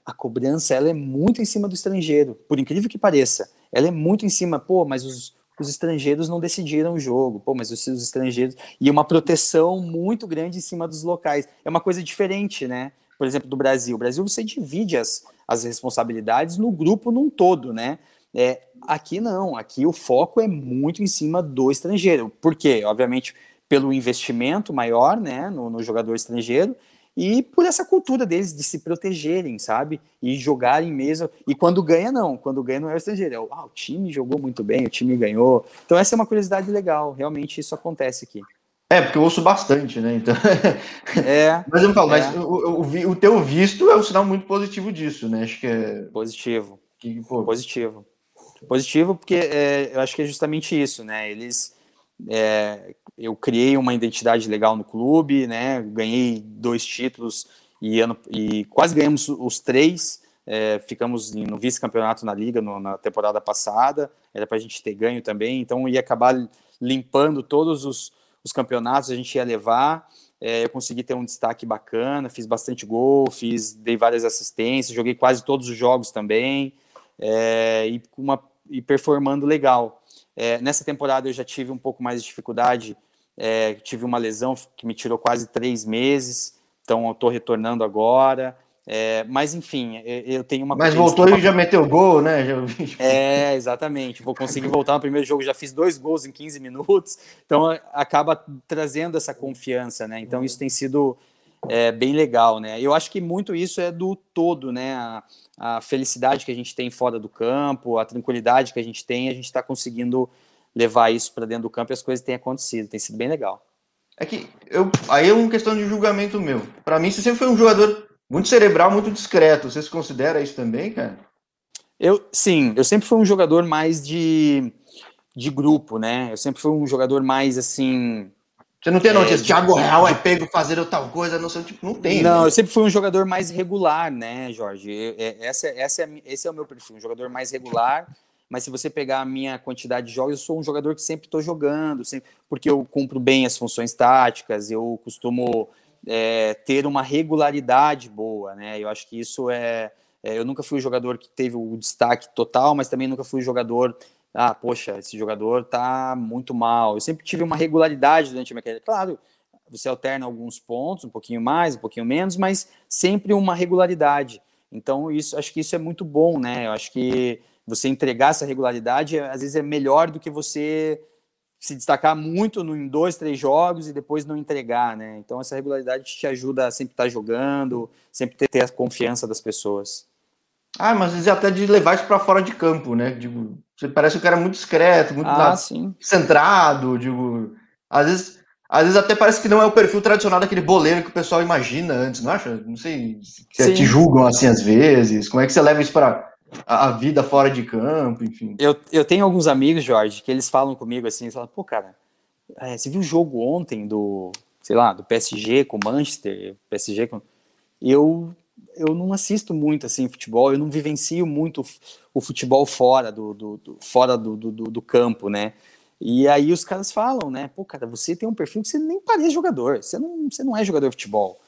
a cobrança ela é muito em cima do estrangeiro, por incrível que pareça. Ela é muito em cima, pô, mas os, os estrangeiros não decidiram o jogo, pô, mas os, os estrangeiros. E uma proteção muito grande em cima dos locais. É uma coisa diferente, né? Por exemplo, do Brasil. O Brasil você divide as, as responsabilidades no grupo num todo, né? É, aqui não, aqui o foco é muito em cima do estrangeiro. Por quê? Obviamente, pelo investimento maior né, no, no, jogador estrangeiro e por essa cultura deles de se protegerem, sabe? E jogarem mesmo. E quando ganha, não. Quando ganha, não é o estrangeiro. É o, ah, o time jogou muito bem, o time ganhou. Então, essa é uma curiosidade legal. Realmente, isso acontece aqui. É, porque eu ouço bastante, né? Então... *laughs* É. mas eu falo, é. mas o, o, o, teu visto é um sinal muito positivo disso, né? Acho que é. Positivo. Que, Positivo. Positivo, porque é, eu acho que é justamente isso, né? Eles é, eu criei uma identidade legal no clube, né? Ganhei dois títulos e, ano, e quase ganhamos os três. É, ficamos no vice-campeonato na liga no, na temporada passada. Era para a gente ter ganho também, então ia acabar limpando todos os, os campeonatos. A gente ia levar. É, eu consegui ter um destaque bacana, fiz bastante gol, fiz, dei várias assistências, joguei quase todos os jogos também é, e, uma, e performando legal. É, nessa temporada eu já tive um pouco mais de dificuldade, é, tive uma lesão que me tirou quase três meses, então eu estou retornando agora. É, mas enfim, eu tenho uma. Mas voltou e já meteu gol, né? Já... É, exatamente. Vou conseguir voltar no primeiro jogo, já fiz dois gols em 15 minutos, então acaba trazendo essa confiança, né? Então isso tem sido é, bem legal, né? Eu acho que muito isso é do todo, né? A, a felicidade que a gente tem fora do campo, a tranquilidade que a gente tem, a gente está conseguindo levar isso para dentro do campo e as coisas têm acontecido, tem sido bem legal. É que eu, aí é uma questão de julgamento meu. Para mim, você sempre foi um jogador muito cerebral, muito discreto. Você se considera isso também, cara? Eu, sim, eu sempre fui um jogador mais de, de grupo, né? Eu sempre fui um jogador mais assim você não tem a notícia, é, Thiago Real é pego fazer tal coisa, não sei, tipo, não tem. Não, né? eu sempre fui um jogador mais regular, né, Jorge? Eu, é, essa, essa é, esse é o meu perfil, um jogador mais regular, mas se você pegar a minha quantidade de jogos, eu sou um jogador que sempre estou jogando, sempre, porque eu cumpro bem as funções táticas, eu costumo é, ter uma regularidade boa, né? Eu acho que isso é, é. Eu nunca fui um jogador que teve o destaque total, mas também nunca fui um jogador ah, poxa, esse jogador tá muito mal. Eu sempre tive uma regularidade durante a minha carreira. Claro, você alterna alguns pontos, um pouquinho mais, um pouquinho menos, mas sempre uma regularidade. Então, isso, acho que isso é muito bom, né? Eu acho que você entregar essa regularidade, às vezes, é melhor do que você se destacar muito em dois, três jogos e depois não entregar, né? Então, essa regularidade te ajuda a sempre estar jogando, sempre ter, ter a confiança das pessoas. Ah, mas às vezes até de levar isso para fora de campo, né? Digo, você parece um cara muito discreto, muito ah, centrado, digo. Às vezes, às vezes até parece que não é o perfil tradicional daquele boleiro que o pessoal imagina antes, não acha? Não sei se te julgam assim às vezes. Como é que você leva isso para a vida fora de campo, enfim? Eu, eu tenho alguns amigos, Jorge, que eles falam comigo assim, eles falam, pô, cara, é, você viu o jogo ontem do, sei lá, do PSG com o Manchester, PSG com... Eu eu não assisto muito assim futebol, eu não vivencio muito o futebol fora do, do, do fora do, do, do, campo, né? E aí os caras falam, né? Pô, cara, você tem um perfil que você nem parece jogador, você não, você não é jogador de futebol.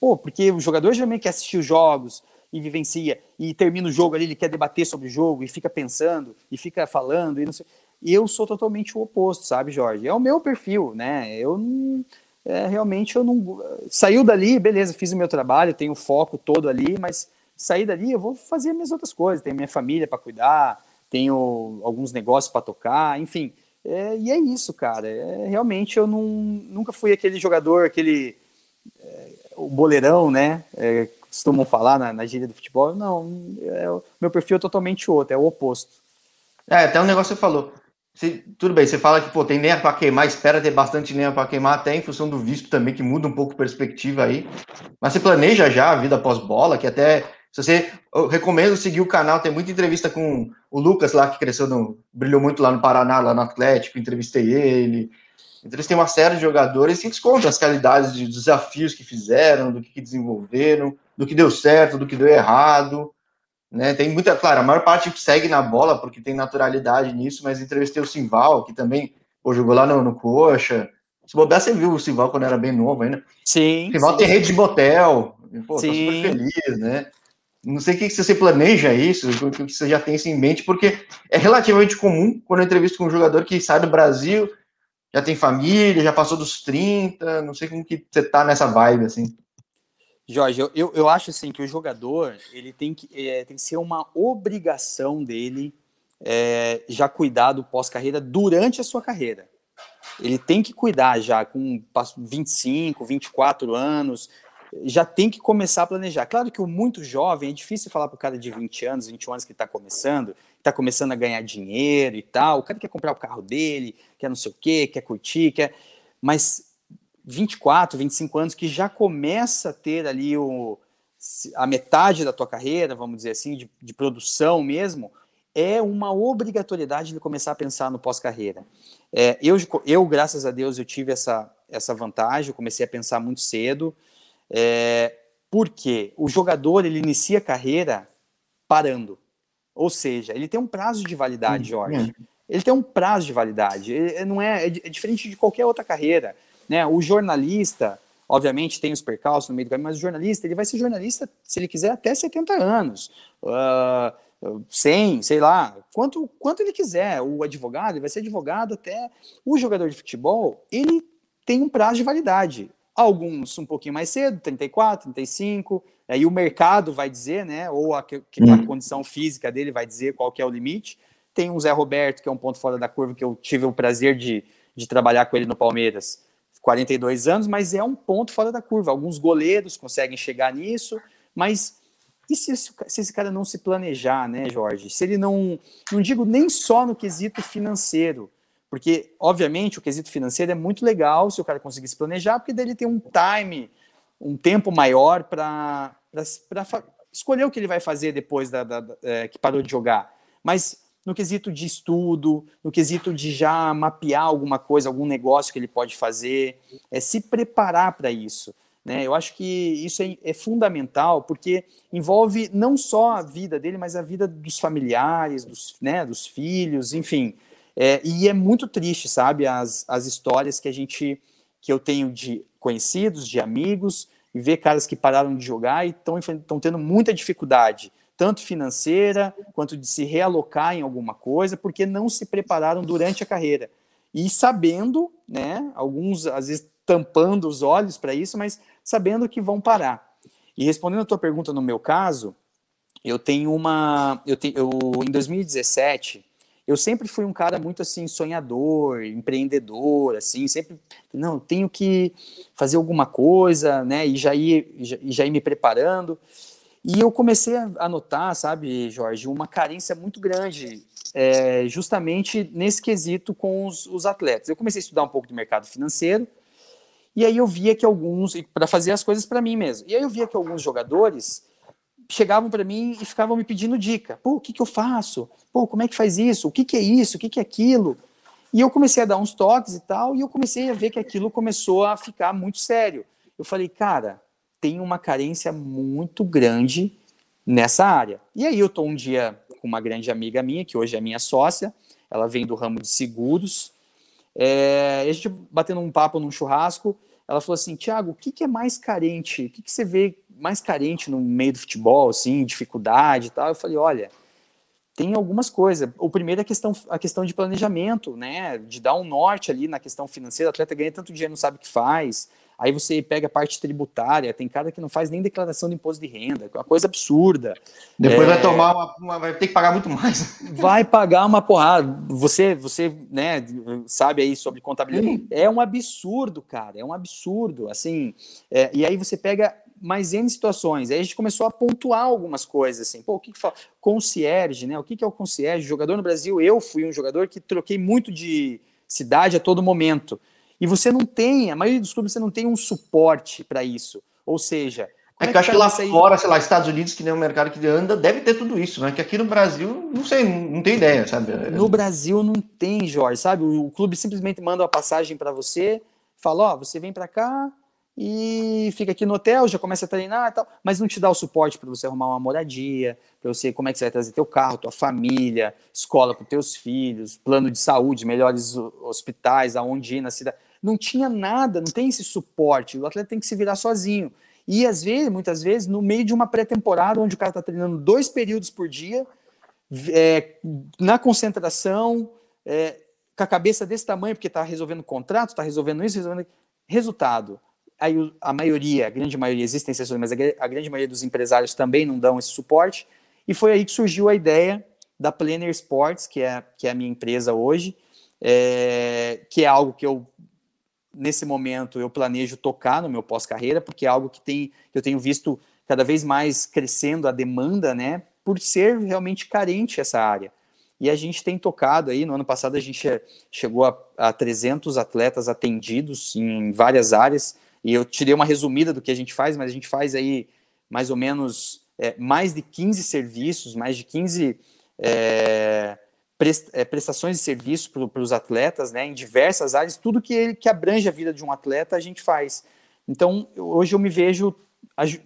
Pô, porque o jogador geralmente quer assistir os jogos e vivencia, e termina o jogo ali, ele quer debater sobre o jogo, e fica pensando, e fica falando, e não sei. E eu sou totalmente o oposto, sabe, Jorge? É o meu perfil, né? Eu não é, realmente eu não. Saiu dali, beleza, fiz o meu trabalho, tenho o foco todo ali, mas sair dali eu vou fazer minhas outras coisas, tenho minha família para cuidar, tenho alguns negócios para tocar, enfim. É, e é isso, cara. É, realmente eu não, nunca fui aquele jogador, aquele. É, o boleirão, né? É, costumam falar na, na gíria do futebol. Não, é, meu perfil é totalmente outro, é o oposto. É, até um negócio que você falou. Se, tudo bem, você fala que pô, tem lenha para queimar, espera ter bastante lenha para queimar, até em função do visto também, que muda um pouco a perspectiva aí. Mas você planeja já a vida pós-bola, que até. Se você. Eu recomendo seguir o canal, tem muita entrevista com o Lucas lá, que cresceu no. brilhou muito lá no Paraná, lá no Atlético, entrevistei ele. Entrevistei uma série de jogadores que eles contam as qualidades de desafios que fizeram, do que desenvolveram, do que deu certo, do que deu errado. Né? Tem muita, claro, a maior parte segue na bola porque tem naturalidade nisso, mas entrevistei o Simval, que também pô, jogou lá no, no Coxa. Se bobear, você viu o Simval quando era bem novo ainda. Sim. O Simval sim. tem rede de botel. Pô, sim. tô super feliz, né? Não sei o que, que você planeja isso, o que você já tem isso em mente, porque é relativamente comum quando eu entrevisto com um jogador que sai do Brasil, já tem família, já passou dos 30, não sei como que você tá nessa vibe, assim. Jorge, eu, eu, eu, acho assim que o jogador ele tem que, é, tem que ser uma obrigação dele é, já cuidar do pós-carreira durante a sua carreira. Ele tem que cuidar já com 25, 24 anos, já tem que começar a planejar. Claro que o muito jovem é difícil falar para o cara de 20 anos, 21 anos que está começando, está começando a ganhar dinheiro e tal. O cara quer comprar o carro dele, quer não sei o quê, quer curtir, quer. Mas 24, 25 anos que já começa a ter ali o, a metade da tua carreira, vamos dizer assim, de, de produção mesmo, é uma obrigatoriedade de começar a pensar no pós-carreira. É, eu, eu, graças a Deus, eu tive essa, essa vantagem, eu comecei a pensar muito cedo, é, porque o jogador ele inicia a carreira parando, ou seja, ele tem um prazo de validade, Jorge. Ele tem um prazo de validade, ele, não é, é diferente de qualquer outra carreira. Né? O jornalista, obviamente, tem os percalços no meio do caminho, mas o jornalista, ele vai ser jornalista, se ele quiser, até 70 anos. Uh, 100, sei lá, quanto, quanto ele quiser. O advogado, ele vai ser advogado até. O jogador de futebol, ele tem um prazo de validade. Alguns um pouquinho mais cedo, 34, 35, aí o mercado vai dizer, né? Ou a, a hum. condição física dele vai dizer qual que é o limite. Tem um Zé Roberto, que é um ponto fora da curva, que eu tive o prazer de, de trabalhar com ele no Palmeiras 42 anos, mas é um ponto fora da curva. Alguns goleiros conseguem chegar nisso, mas e se, se, esse cara não se planejar, né, Jorge? Se ele não, não digo nem só no quesito financeiro, porque, obviamente, o quesito financeiro é muito legal se o cara conseguir se planejar, porque daí ele tem um time, um tempo maior para escolher o que ele vai fazer depois da, da, da é, que parou de jogar. Mas no quesito de estudo, no quesito de já mapear alguma coisa, algum negócio que ele pode fazer, é se preparar para isso. Né? Eu acho que isso é, é, fundamental porque envolve não só a vida dele, mas a vida dos familiares, dos, né, dos filhos, enfim. É, e é muito triste, sabe, as, as histórias que a gente que eu tenho de conhecidos, de amigos, e ver caras que pararam de jogar e estão tendo muita dificuldade tanto financeira quanto de se realocar em alguma coisa, porque não se prepararam durante a carreira. E sabendo, né, alguns às vezes tampando os olhos para isso, mas sabendo que vão parar. E respondendo a tua pergunta no meu caso, eu tenho uma, eu tenho, eu, em 2017, eu sempre fui um cara muito assim sonhador, empreendedor, assim, sempre não tenho que fazer alguma coisa, né, e já ir, já, já ir me preparando. E eu comecei a notar, sabe, Jorge, uma carência muito grande, é, justamente nesse quesito com os, os, atletas. Eu comecei a estudar um pouco do mercado financeiro, e aí eu via que alguns, para fazer as coisas para mim mesmo, e aí eu via que alguns jogadores chegavam para mim e ficavam me pedindo dica. Pô, o que, que eu faço? Pô, como é que faz isso? O que, que é isso? O que, que é aquilo? E eu comecei a dar uns toques e tal, e eu comecei a ver que aquilo começou a ficar muito sério. Eu falei, cara, tem uma carência muito grande nessa área. E aí eu estou um dia com uma grande amiga minha, que hoje é minha sócia, ela vem do ramo de seguros, é, a gente batendo um papo num churrasco, ela falou assim, Tiago, o que, que, é mais carente? O que, que, você vê mais carente no meio do futebol, assim, dificuldade e tal? Eu falei, olha, tem algumas coisas. O primeiro é a questão, a questão de planejamento, né? De dar um norte ali na questão financeira. O atleta ganha tanto dinheiro, não sabe o que faz. Aí você pega a parte tributária, tem cara que não faz nem declaração de imposto de renda, é uma coisa absurda. Depois é... vai tomar uma, uma, vai ter que pagar muito mais. *laughs* Vai pagar uma porrada. Você, você, né, sabe aí sobre contabilidade. É um absurdo, cara, é um absurdo. Assim, é, e aí você pega mais N situações. Aí a gente começou a pontuar algumas coisas, assim, pô, o que que fala? Concierge, né? O que que é o concierge? Jogador no Brasil, eu fui um jogador que troquei muito de cidade a todo momento. E você não tem, a maioria dos clubes você não tem um suporte para isso. Ou seja, é, é que eu acho que lá fora, sei lá, Estados Unidos, que nem o mercado que anda, deve ter tudo isso, né? Que aqui no Brasil, não sei, não tem ideia, sabe? No Brasil não tem, Jorge, sabe? O clube simplesmente manda uma passagem para você, fala, ó, oh, você vem para cá e fica aqui no hotel, já começa a treinar e tal, mas não te dá o suporte para você arrumar uma moradia, para você como é que você vai trazer teu carro, tua família, escola para teus filhos, plano de saúde, melhores hospitais, aonde ir na cidade. Não tinha nada, não tem esse suporte. O atleta tem que se virar sozinho. E às vezes, muitas vezes, no meio de uma pré-temporada, onde o cara está treinando dois períodos por dia, é, na concentração, é, com a cabeça desse tamanho, porque está resolvendo contrato, está resolvendo isso, resolvendo. Resultado. Aí a maioria, a grande maioria, existem exceções, mas a, grande maioria dos empresários também não dão esse suporte. E foi aí que surgiu a ideia da Planner Sports, que é, que é a minha empresa hoje, é, que é algo que eu nesse momento eu planejo tocar no meu pós-carreira, porque é algo que tem, eu tenho visto cada vez mais crescendo a demanda, né, por ser realmente carente essa área. E a gente tem tocado aí, no ano passado a gente chegou a, a 300 atletas atendidos em várias áreas, e eu tirei uma resumida do que a gente faz, mas a gente faz aí mais ou menos é, mais de 15 serviços, mais de 15 é, é, prestações de serviço para os atletas, né, em diversas áreas, tudo que, ele, que abrange a vida de um atleta a gente faz. Então, hoje eu me vejo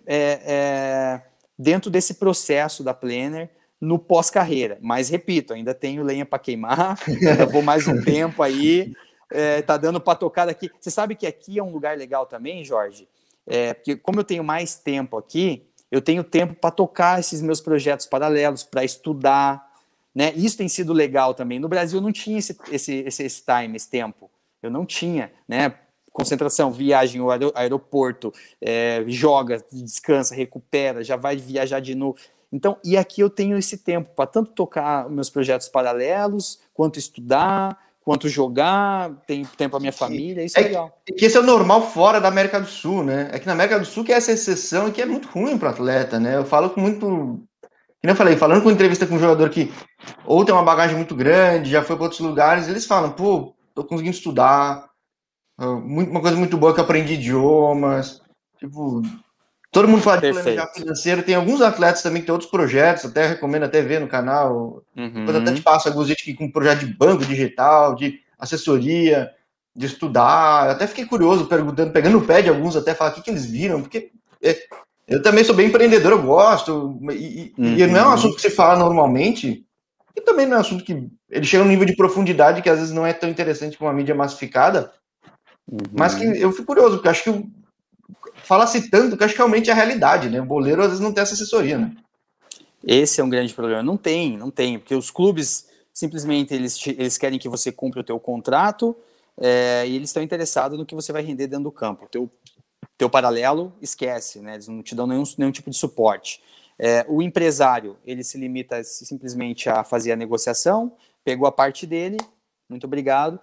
é, é, dentro desse processo da Planner no pós-carreira. Mas, repito, ainda tenho lenha para queimar, *laughs* ainda vou mais um tempo aí, é, tá dando para tocar daqui. Você sabe que aqui é um lugar legal também, Jorge? É, porque como eu tenho mais tempo aqui, eu tenho tempo para tocar esses meus projetos paralelos, para estudar, né? Isso tem sido legal também. No Brasil não tinha esse, esse, esse, esse time, esse tempo. Eu não tinha, né? Concentração, viagem ao aeroporto, é, joga, descansa, recupera, já vai viajar de novo. Então, e aqui eu tenho esse tempo para tanto tocar meus projetos paralelos, quanto estudar, quanto jogar, tenho tempo para minha família, isso é, é legal. É que esse é o normal fora da América do Sul, né? É que na América do Sul que é essa exceção e que é muito ruim para atleta, né? Eu falo com muito como eu falei, falando com entrevista com um jogador que ou tem uma bagagem muito grande, já foi para outros lugares, eles falam, pô, tô conseguindo estudar, ah, uma coisa muito boa que eu aprendi idiomas, tipo, todo mundo fala de planejar financeiro, tem alguns atletas também que tem outros projetos, até recomendo até ver no canal, uhum. depois até te passo alguns vídeos com projeto de banco digital, de assessoria, de estudar, eu até fiquei curioso, perguntando, pegando o pé de alguns até, falar o que, que eles viram, porque é, eu também sou bem empreendedor, eu gosto. E, uhum. e, não é um assunto que se fala normalmente. E também não é um assunto que. Ele chega num nível de profundidade que às vezes não é tão interessante para uma mídia massificada. Uhum. Mas que eu fico curioso, porque acho que fala-se tanto que acho que realmente é a realidade, né? O boleiro às vezes não tem essa assessoria, né? Esse é um grande problema. Não tem, não tem, porque os clubes simplesmente eles, eles querem que você cumpra o teu contrato é, e eles estão interessados no que você vai render dentro do campo. O teu teu paralelo, esquece, né? Eles não te dão nenhum, nenhum tipo de suporte. É, o empresário, ele se limita simplesmente a fazer a negociação, pegou a parte dele, muito obrigado.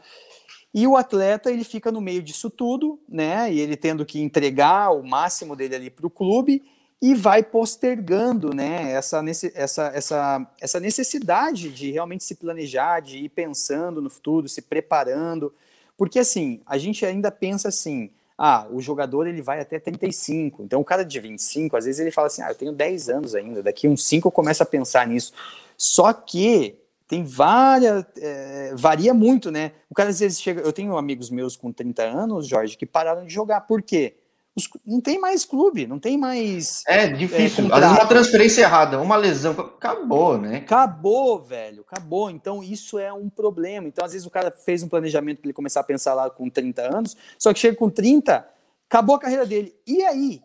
E o atleta, ele fica no meio disso tudo, né? E ele tendo que entregar o máximo dele ali para o clube e vai postergando, né? Essa, essa, essa, essa necessidade de realmente se planejar, de ir pensando no futuro, se preparando. Porque, assim, a gente ainda pensa assim, ah, o jogador ele vai até 35. Então o cara de 25, às vezes ele fala assim: "Ah, eu tenho 10 anos ainda, daqui uns 5 eu começo a pensar nisso". Só que tem várias é, varia muito, né? O cara às vezes chega, eu tenho amigos meus com 30 anos, Jorge, que pararam de jogar. Por quê? Os, não tem mais clube, não tem mais. É difícil. É, Às vezes uma transferência errada, uma lesão, acabou, né? Acabou, velho, acabou. Então isso é um problema. Então, às vezes, o cara fez um planejamento para ele começar a pensar lá com 30 anos, só que chega com 30, acabou a carreira dele. E aí?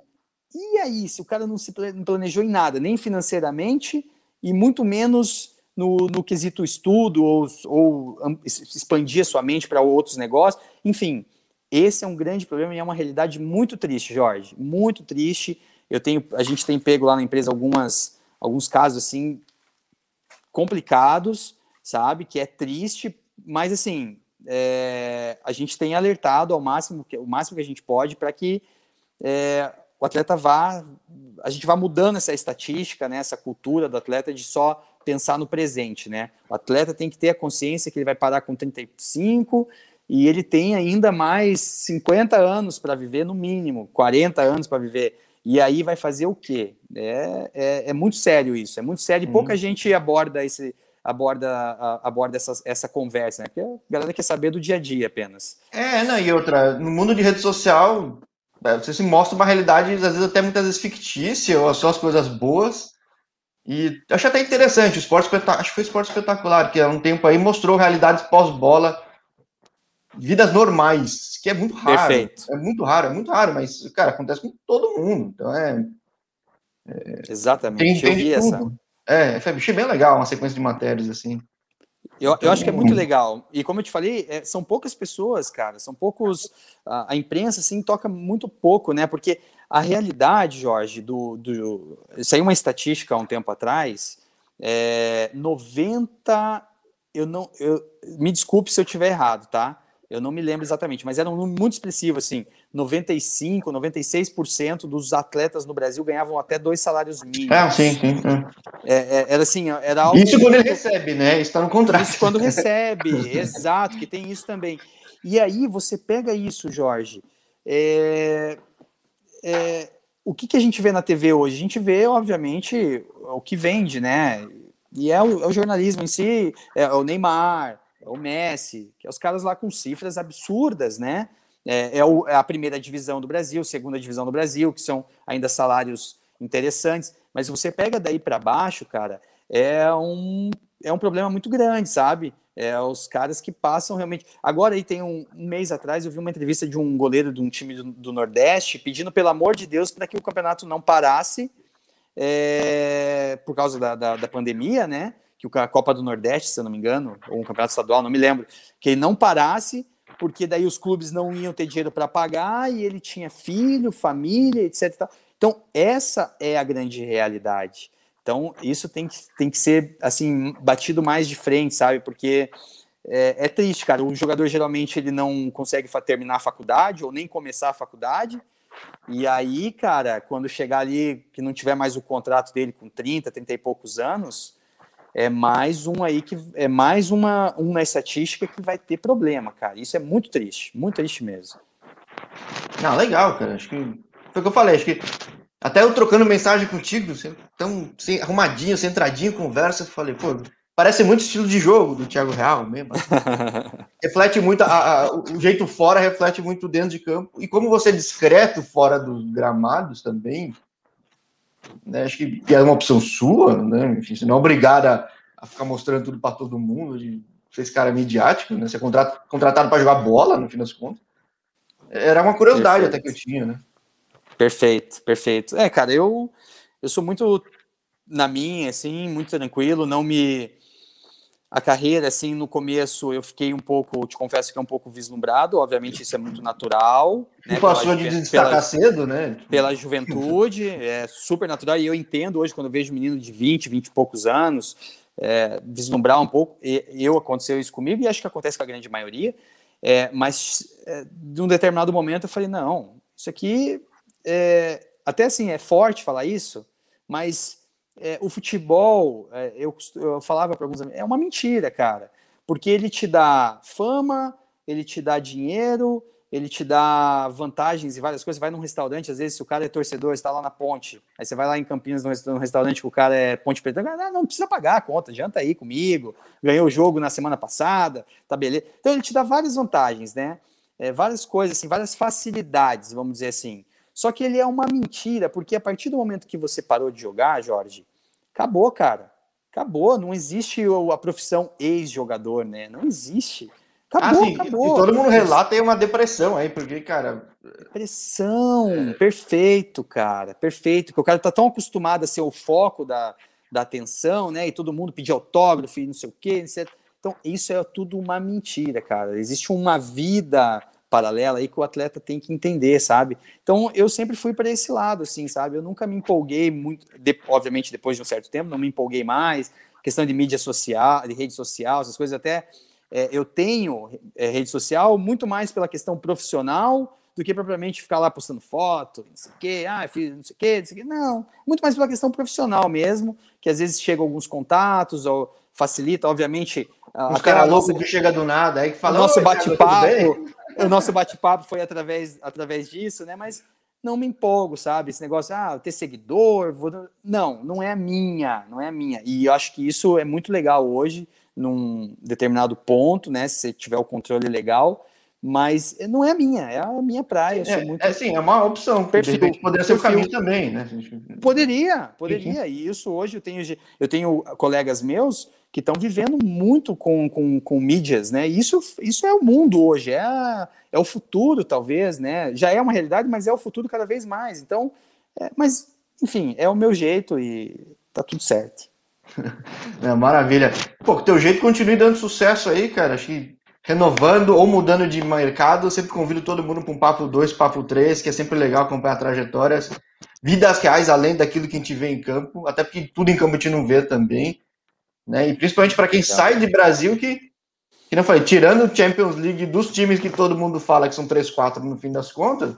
E aí, se o cara não se planejou em nada, nem financeiramente, e muito menos no, no quesito estudo ou, ou expandir a sua mente para outros negócios, enfim esse é um grande problema e é uma realidade muito triste, Jorge, muito triste. Eu tenho, a gente tem pego lá na empresa algumas, alguns casos assim complicados, sabe? Que é triste, mas assim é, a gente tem alertado ao máximo, o máximo que a gente pode para que é, o atleta vá, a gente vai mudando essa estatística, né, essa cultura do atleta de só pensar no presente, né? O atleta tem que ter a consciência que ele vai parar com 35 e ele tem ainda mais 50 anos para viver no mínimo, 40 anos para viver. E aí vai fazer o quê? É, é, é, muito sério isso, é muito sério e pouca uhum. gente aborda esse aborda, aborda essa, essa conversa, né? Porque a galera quer saber do dia a dia apenas. É, não, e outra, no mundo de rede social, é, você se mostra uma realidade, às vezes até muitas vezes fictícia, ou só as coisas boas, e acho até interessante, o esporte acho que foi esporte espetacular, que há um tempo aí mostrou realidades pós-bola, vidas normais, que é muito raro. Perfeito. É muito raro, é muito raro, mas, cara, acontece com todo mundo. Então é. é Exatamente. Tem, tem eu vi essa. É, achei bem legal uma sequência de matérias assim. Eu, eu acho que é muito legal. E como eu te falei, é, são poucas pessoas, cara. São poucos. A, a, imprensa, assim, toca muito pouco, né? Porque a realidade, Jorge, do. do saiu uma estatística há um tempo atrás. É, 90. Eu não. Eu, me desculpe se eu estiver errado, tá? Eu não me lembro exatamente, mas era um número muito expressivo, assim, 95, 96% dos atletas no Brasil ganhavam até dois salários mínimos. Ah, sim, sim. É, é, era assim, era algo... Isso quando ele recebe, né? Está no contrato. Isso quando recebe, exato, que tem isso também. E aí você pega isso, Jorge, é, é, o que, que a gente vê na TV hoje? A gente vê, obviamente, o que vende, né? E é o, é o jornalismo em si, é o Neymar, é o Messi, que é os caras lá com cifras absurdas, né? É, é, o, é, a primeira divisão do Brasil, segunda divisão do Brasil, que são ainda salários interessantes, mas você pega daí para baixo, cara, é um, é um problema muito grande, sabe? É os caras que passam realmente. Agora, aí tem um, um mês atrás, eu vi uma entrevista de um goleiro de um time do, do Nordeste pedindo, pelo amor de Deus, para que o campeonato não parasse é, por causa da, da, da pandemia, né? que a Copa do Nordeste, se eu não me engano, ou um campeonato estadual, não me lembro, que ele não parasse, porque daí os clubes não iam ter dinheiro para pagar e ele tinha filho, família, etc. Então, essa é a grande realidade. Então, isso tem que, tem que ser, assim, batido mais de frente, sabe? Porque é, é triste, cara. O jogador, geralmente, ele não consegue terminar a faculdade ou nem começar a faculdade, e aí, cara, quando chegar ali, que não tiver mais o contrato dele com 30, 30 e poucos anos, é mais um aí que é mais uma, uma estatística que vai ter problema, cara. Isso é muito triste, muito triste mesmo. Não, legal, cara. Acho que foi o que eu falei. Acho que até eu trocando mensagem contigo, você tão assim, arrumadinho, centradinho, conversa, eu falei, pô, parece muito estilo de jogo do Thiago Real mesmo. *laughs* reflete muito, a, a, o jeito fora reflete muito dentro de campo. E como você é discreto fora dos gramados também, né? Acho que é uma opção sua, né? Enfim, você não é obrigado a, a ficar mostrando tudo para todo mundo, de ser esse cara midiático, né? Ser é contrat, contratado para jogar bola, no fim das contas. Era uma curiosidade perfeito. até que eu tinha, né? Perfeito, perfeito. É, cara, eu, eu sou muito na minha, assim, muito tranquilo, não me a carreira, assim, no começo eu fiquei um pouco, te confesso que é um pouco vislumbrado, obviamente isso é muito natural. Né, passou de destacar pela, cedo, né? Pela juventude, é super natural, e eu entendo hoje, quando eu vejo menino de 20, 20 e poucos anos, é, vislumbrar um pouco, e, eu aconteceu isso comigo, e acho que acontece com a grande maioria, é, mas é, de um determinado momento eu falei, não, isso aqui, é, até assim, é forte falar isso, mas é, o futebol, é, eu, eu falava para alguns amigos, é uma mentira, cara. Porque ele te dá fama, ele te dá dinheiro, ele te dá vantagens e várias coisas. Você vai num restaurante, às vezes, se o cara é torcedor, está lá na ponte, aí você vai lá em Campinas, num restaurante que o cara é ponte preta, não, não precisa pagar a conta, janta aí comigo, ganhou o jogo na semana passada, tá beleza. Então ele te dá várias vantagens, né? É, várias coisas, assim, várias facilidades, vamos dizer assim. Só que ele é uma mentira, porque a partir do momento que você parou de jogar, Jorge, acabou, cara. Acabou. Não existe a profissão ex-jogador, né? Não existe. Acabou, ah, acabou. E todo mundo relata aí uma depressão aí, porque, cara. Depressão, é... perfeito, cara. Perfeito. Porque o cara tá tão acostumado a ser o foco da, da atenção, né? E todo mundo pedir autógrafo e não sei o quê, etc. Então, isso é tudo uma mentira, cara. Existe uma vida paralela aí que o atleta tem que entender, sabe? Então eu sempre fui para esse lado, assim, sabe? Eu nunca me empolguei muito, de, obviamente depois de um certo tempo, não me empolguei mais. Questão de mídia social, de rede social, essas coisas até é, eu tenho é, rede social muito mais pela questão profissional do que propriamente ficar lá postando foto, não sei o quê, ah, fiz não sei o quê, não sei o quê. Não, muito mais pela questão profissional mesmo, que às vezes chegam alguns contatos ou facilita, obviamente. Os caras loucos que chega do nada, aí que fala. Nosso bate-papo, o nosso bate-papo foi através, através disso, né? Mas não me empolgo, sabe? Esse negócio, ah, ter seguidor, vou... não, não é a minha, não é a minha. E eu acho que isso é muito legal hoje, num determinado ponto, né? Se você tiver o controle legal, mas não é a minha, é a minha praia. É, muito... é sim, é uma opção. Perfil, poderia ser o caminho também, né? Poderia, poderia. E isso hoje eu tenho, eu tenho colegas meus que estão vivendo muito com, com, com mídias, né? Isso, isso é o mundo hoje, é, a, é o futuro, talvez, né? Já é uma realidade, mas é o futuro cada vez mais. Então, é, mas, enfim, é o meu jeito e tá tudo certo. *laughs* É, maravilha. Pô, teu jeito continue dando sucesso aí, cara. Acho que renovando ou mudando de mercado, eu sempre convido todo mundo para um papo 2, papo 3, que é sempre legal acompanhar trajetórias, vidas reais, além daquilo que a gente vê em campo, até porque tudo em campo a gente não vê também. Né? E principalmente para quem Legal. sai de Brasil, que, que não falei, tirando o Champions League dos times que todo mundo fala que são 3, 4 no fim das contas,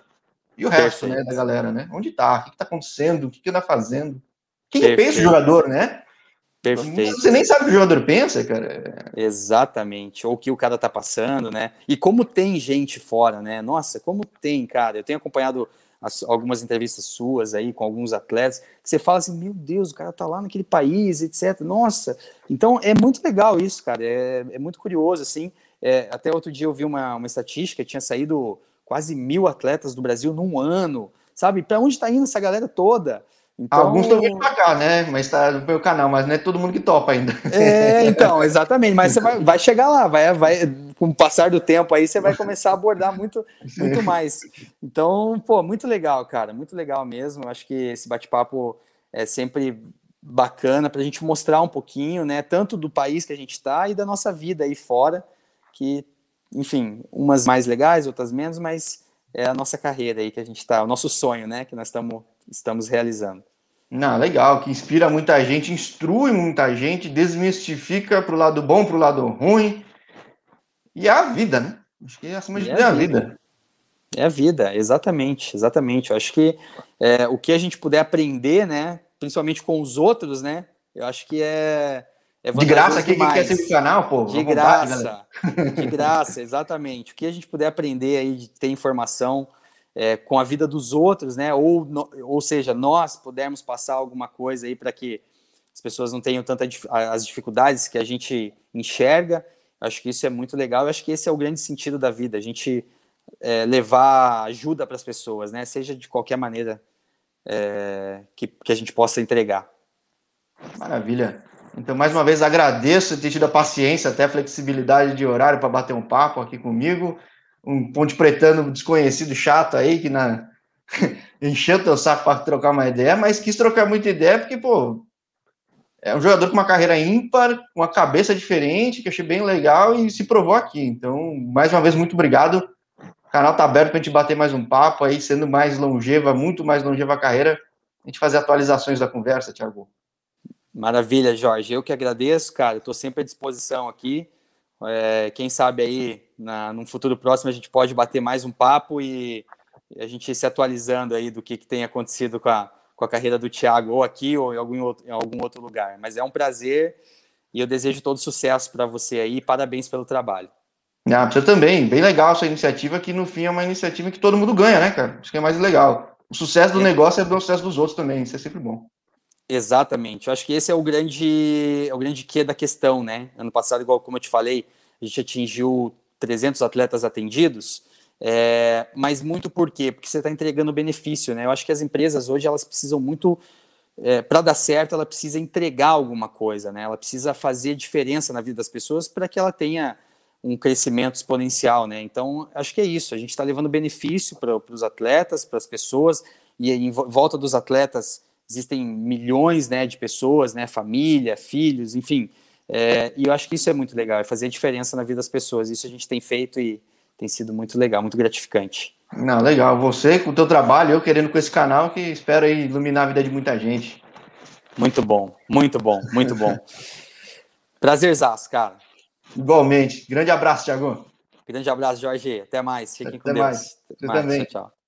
e o resto né, da galera, né? Onde tá? O que, está acontecendo? O que, que anda fazendo? Quem que pensa o jogador, né? Perfeito. Você nem sabe o que o jogador pensa, cara. Exatamente. Ou o que o cara tá passando, né? E como tem gente fora, né? Nossa, como tem, cara. Eu tenho acompanhado as, algumas entrevistas suas aí com alguns atletas, que você fala assim, meu Deus, o cara tá lá naquele país, etc. Nossa, então é muito legal isso, cara, é, é muito curioso, assim, é, até outro dia eu vi uma, uma estatística, tinha saído quase mil atletas do Brasil num ano, sabe? Para onde está indo essa galera toda? Então... Alguns estão vindo para cá, né? Mas está no meu canal, mas não é todo mundo que topa ainda. É, então, exatamente. Mas você vai, vai chegar lá, vai, vai, com o passar do tempo aí, você vai *laughs* começar a abordar muito, muito mais. Então, pô, muito legal, cara, muito legal mesmo. Acho que esse bate-papo é sempre bacana para a gente mostrar um pouquinho, né? Tanto do país que a gente está e da nossa vida aí fora, que, enfim, umas mais legais, outras menos, mas é a nossa carreira aí que a gente está, o nosso sonho, né? Que nós estamos estamos realizando. Não, legal, que inspira muita gente, instrui muita gente, desmistifica para o lado bom, para o lado ruim. E é a vida, né? Acho que acima de tudo é, é a vida. vida. É a vida, exatamente, exatamente. Eu acho que é, o que a gente puder aprender, né, principalmente com os outros, né, eu acho que é, é de graça aqui, quem quer ser canal, pô. De graça, de graça, *laughs* exatamente. O que a gente puder aprender aí, de ter informação, é, com a vida dos outros, né? Ou, no, ou seja, nós pudermos passar alguma coisa aí para que as pessoas não tenham tantas as dificuldades que a gente enxerga. Acho que isso é muito legal. acho que esse é o grande sentido da vida. A gente é, levar ajuda para as pessoas, né? Seja de qualquer maneira é, que, que a gente possa entregar. Maravilha. Então, mais uma vez, agradeço ter tido a paciência, até a flexibilidade de horário para bater um papo aqui comigo um ponte pretano desconhecido chato aí, que na... *laughs* encheu teu saco para trocar uma ideia, mas quis trocar muita ideia porque, pô, é um jogador com uma carreira ímpar, uma cabeça diferente, que eu achei bem legal e se provou aqui. Então, mais uma vez, muito obrigado. O canal tá aberto para a gente bater mais um papo aí, sendo mais longeva, muito mais longeva a carreira, a gente fazer atualizações da conversa, Thiago. Maravilha, Jorge. Eu que agradeço, cara. Estou sempre à disposição aqui. É, quem sabe aí, na, num futuro próximo, a gente pode bater mais um papo e, e a gente se atualizando aí do que, que tem acontecido com a, com a carreira do Thiago, ou aqui ou em algum outro, em algum outro lugar. Mas é um prazer e eu desejo todo sucesso para você aí. Parabéns pelo trabalho. Ah, você também. Bem legal essa iniciativa, que no fim é uma iniciativa que todo mundo ganha, né, cara? Isso que é mais legal. O sucesso do é. negócio é o sucesso dos outros também. Isso é sempre bom. Exatamente. Eu acho que esse é o grande, é o grande quê da questão, né? Ano passado, igual como eu te falei, a gente atingiu 300 atletas atendidos, é, mas muito por quê? Porque você está entregando benefício, né? Eu acho que as empresas hoje elas precisam muito, é, para dar certo, ela precisa entregar alguma coisa, né? Ela precisa fazer diferença na vida das pessoas para que ela tenha um crescimento exponencial, né? Então, acho que é isso. A gente está levando benefício para os atletas, para as pessoas, e em volta dos atletas existem milhões né, de pessoas, né, família, filhos, enfim. É, e eu acho que isso é muito legal, é fazer diferença na vida das pessoas. Isso a gente tem feito e tem sido muito legal, muito gratificante. Não, legal. Você com o teu trabalho, eu querendo com esse canal, que espero aí iluminar a vida de muita gente. Muito bom, muito bom, muito bom. *laughs* Prazerzaço, cara. Igualmente. Grande abraço, Thiago. Grande abraço, Jorge. Até mais. Fiquem Até com mais. Deus. Até mais. Tchau, tchau.